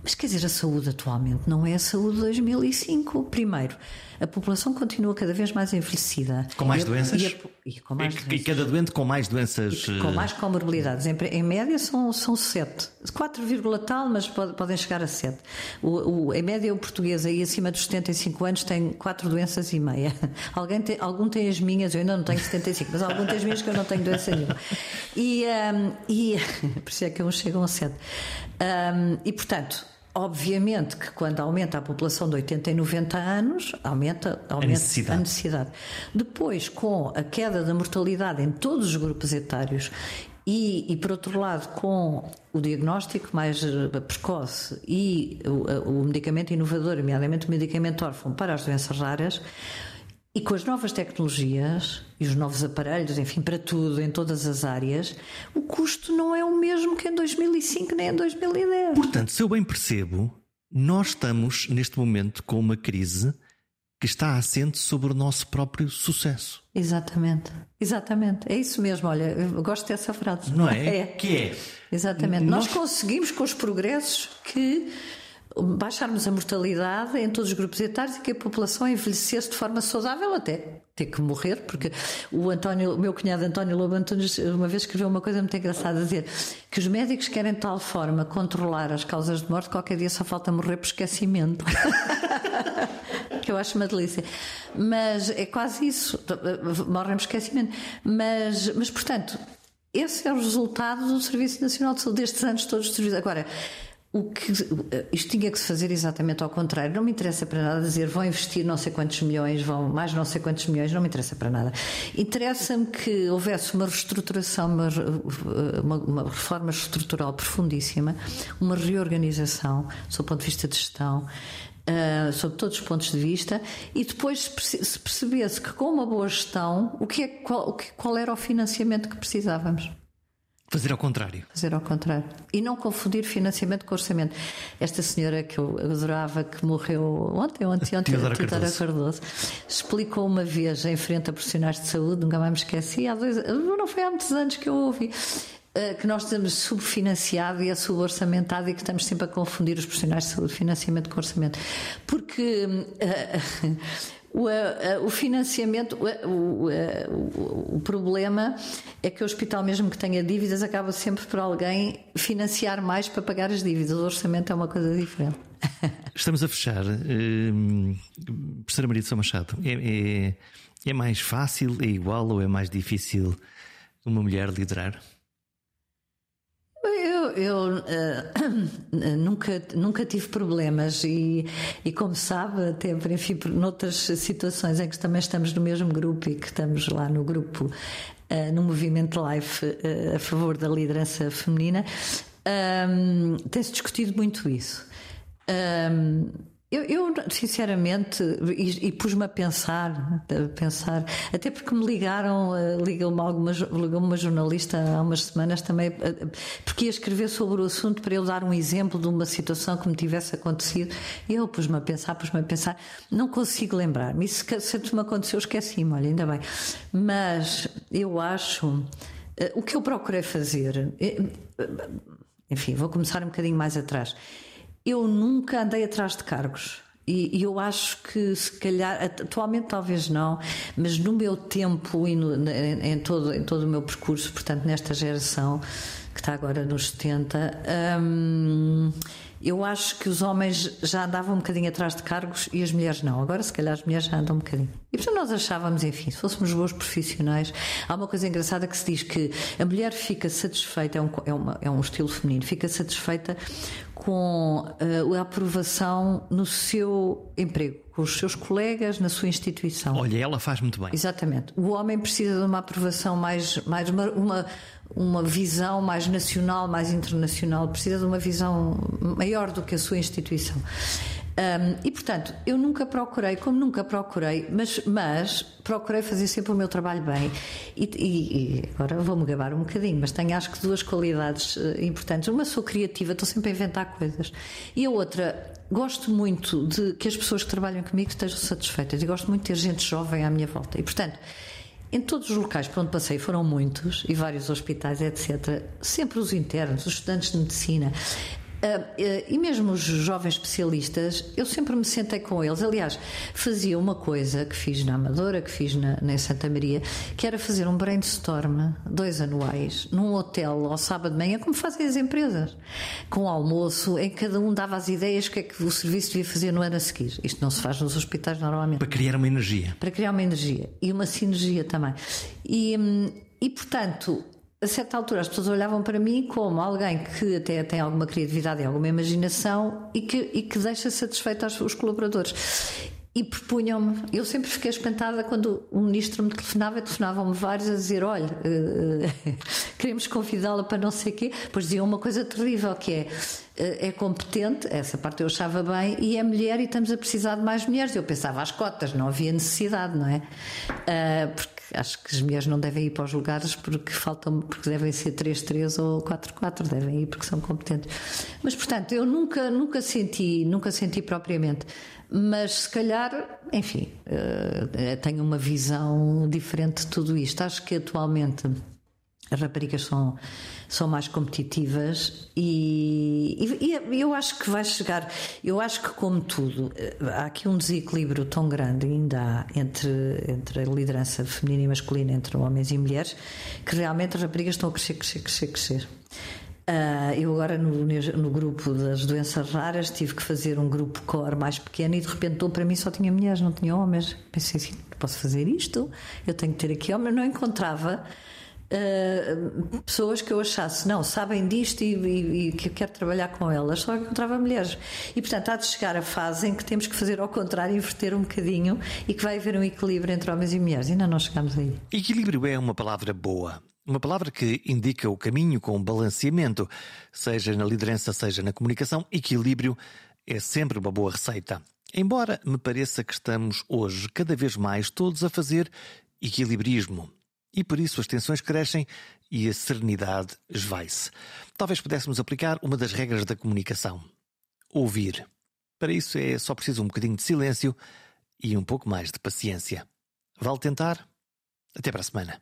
Mas quer dizer, a saúde atualmente não é a saúde de 2005. Primeiro, a população continua cada vez mais envelhecida. Com mais e doenças? E, a, e, com mais e, doenças. cada doente com mais doenças. Com mais comorbilidades. Em, em média são, são 7. 4, tal, mas pode, podem chegar a 7. O, o, em média, o português aí acima dos 75 anos tem 4 doenças e meia. *laughs* Alguém tem, algum tem as minhas, eu ainda não tenho 75, mas algum tem as minhas que eu não tenho doença nenhuma. E, um, e *laughs* por isso é que uns chegam a 7. Um, e portanto Obviamente que quando aumenta a população de 80 e 90 anos, aumenta, aumenta a, necessidade. a necessidade. Depois, com a queda da mortalidade em todos os grupos etários e, e, por outro lado, com o diagnóstico mais eh, precoce e o, o, medicamento inovador, nomeadamente o medicamento órfão para as doenças raras, e com as novas tecnologias e os novos aparelhos, enfim, para tudo, em todas as áreas, o custo não é o mesmo que em 2005 nem em 2010. Portanto, se eu bem percebo, nós estamos neste momento com uma crise que está assente sobre o nosso próprio sucesso. Exatamente, exatamente. É isso mesmo. Olha, eu gosto dessa frase. Não é? *laughs* é. Que é? Exatamente. Nós... Nós conseguimos com os progressos que baixarmos a mortalidade em todos os grupos etários e que a população envelhecesse de forma saudável até ter que morrer, porque o António, o meu cunhado António Lobo Antunes uma vez escreveu uma coisa muito engraçada a dizer que os médicos querem de tal forma controlar as causas de morte que qualquer dia só falta morrer por esquecimento. *laughs* que eu acho uma delícia. Mas é quase isso, morrem por esquecimento. Mas, mas portanto, esse é o resultado do Serviço Nacional de Saúde destes anos todos de. Agora, o que, isto tinha que se fazer exatamente ao contrário. Não me interessa para nada dizer vão investir não sei quantos milhões, vão mais não sei quantos milhões, não me interessa para nada. Interessa-me que houvesse uma reestruturação, uma, uma, uma, reforma estrutural profundíssima, uma reorganização, do ponto de vista de gestão. Uh, sob todos os pontos de vista, e depois se percebesse que com uma boa gestão, o que é, qual, qual era o financiamento que precisávamos. Fazer ao contrário. Fazer ao contrário. E não confundir financiamento com orçamento. Esta senhora que eu adorava, que morreu ontem, ontem, ontem, Teodora Cardoso. Cardoso, explicou uma vez em frente a profissionais de saúde, nunca mais me esqueci, há dois, não foi há muitos anos que eu ouvi, eh, que nós estamos subfinanciado e é suborçamentado e que estamos sempre a confundir os profissionais de saúde, financiamento com orçamento. Porque. Uh, *laughs* o, eh, o financiamento, o, o, o, problema é que o hospital, mesmo que tenha dívidas, acaba sempre por alguém financiar mais para pagar as dívidas. O orçamento é uma coisa diferente. *laughs* Estamos a fechar. Uh, professora Maria de São Machado, é, é, é mais fácil, é igual ou é mais difícil uma mulher liderar? Eu uh, *clears throat* nunca, nunca tive problemas e, e como sabe, até enfim, noutras situações em que também estamos no mesmo grupo e que estamos lá no grupo, uh, no movimento Life uh, a favor da liderança feminina, tem-se discutido muito isso. Eu, eu, sinceramente, e, e pus-me a pensar, a pensar, até porque me ligaram, uh, ligou-me alguma, ligou uma jornalista há umas semanas também, uh, porque ia escrever sobre o assunto para eu dar um exemplo de uma situação que me tivesse acontecido. E eu pus-me a pensar, pus-me a pensar, não consigo lembrar-me. Isso sempre me aconteceu, esqueci-me, olha, ainda bem. Mas eu acho, uh, o que eu procurei fazer, enfim, vou começar um bocadinho mais atrás eu nunca andei atrás de cargos. E, eu acho que se calhar, atualmente talvez não, mas no meu tempo e no, em, em, todo, em todo o meu percurso, portanto, nesta geração que está agora nos 70, hum, eu acho que os homens já andavam um bocadinho atrás de cargos e as mulheres não. Agora, se calhar, as mulheres já andam um bocadinho. E portanto, nós achávamos, enfim, se fôssemos bons profissionais, há uma coisa engraçada que se diz que a mulher fica satisfeita, é um, é uma, é um estilo feminino, fica satisfeita com uh, a aprovação no seu emprego, com os seus colegas, na sua instituição. Olha, ela faz muito bem. Exatamente. O homem precisa de uma aprovação mais, mais uma, uma uma visão mais nacional, mais internacional, precisa de uma visão maior do que a sua instituição. Um, e portanto, eu nunca procurei, como nunca procurei, mas, mas procurei fazer sempre o meu trabalho bem. E, e, e agora vou-me gabar um bocadinho, mas tenho acho que duas qualidades uh, importantes. Uma, sou criativa, estou sempre a inventar coisas. E a outra, gosto muito de que as pessoas que trabalham comigo estejam satisfeitas. E gosto muito de ter gente jovem à minha volta. E portanto em todos os locais por onde passei, foram muitos, e vários hospitais, etc., sempre os internos, os estudantes de medicina, e mesmo os jovens especialistas, eu sempre me sentei com eles. Aliás, fazia uma coisa que fiz na Amadora, que fiz na, na Santa Maria, que era fazer um brainstorm, dois anuais, num hotel ao sábado de manhã, como fazem as empresas, com almoço, em que cada um dava as ideias que é que o serviço devia fazer no ano a seguir. Isto não se faz nos hospitais normalmente. Para criar uma energia. Para criar uma energia e uma sinergia também. E, hum, e portanto, a certa altura as pessoas olhavam para mim como alguém que até tem alguma criatividade e alguma imaginação e que, e que deixa satisfeito os colaboradores. E propunham-me, eu sempre fiquei espantada quando o ministro me telefonava, telefonavam-me vários a dizer: Olha, uh, *laughs* queremos convidá-la para não sei o quê. Depois diziam uma coisa terrível que é eh, é competente, essa parte eu achava bem, e é mulher e estamos a precisar de mais mulheres. Eu pensava às cotas, não havia necessidade, não é? Uh, porque acho que as mulheres não devem ir para os lugares porque faltam, porque devem ser 3-3 ou 4-4, devem ir porque são competentes. Mas portanto, eu nunca, nunca senti, nunca senti propriamente. Mas se calhar, enfim, uh, tenho uma visão diferente de tudo isto. Acho que atualmente as raparigas são, são mais competitivas e, e, e, eu acho que vai chegar. Eu acho que, como tudo, há aqui um desequilíbrio tão grande ainda há entre, entre a liderança feminina e masculina, entre homens e mulheres, que realmente as raparigas estão a crescer, crescer, crescer, crescer. Uh, eu agora no, no, grupo das doenças raras tive que fazer um grupo core mais pequeno e de repente para mim só tinha mulheres, não tinha homens. Pensei assim, posso fazer isto? Eu tenho que ter aqui homens. Não encontrava uh, pessoas que eu achasse, não, sabem disto e, e, e, que eu quero trabalhar com elas, só encontrava mulheres. E portanto há de chegar a fase em que temos que fazer ao contrário, inverter um bocadinho e que vai haver um equilíbrio entre homens e mulheres. Ainda não chegamos aí. Equilíbrio é uma palavra boa. Uma palavra que indica o caminho com balanceamento, seja na liderança, seja na comunicação. Equilíbrio é sempre uma boa receita. Embora me pareça que estamos hoje cada vez mais todos a fazer equilibrismo. E por isso as tensões crescem e a serenidade esvai-se. Talvez pudéssemos aplicar uma das regras da comunicação: ouvir. Para isso é só preciso um bocadinho de silêncio e um pouco mais de paciência. Vale tentar? Até para a semana.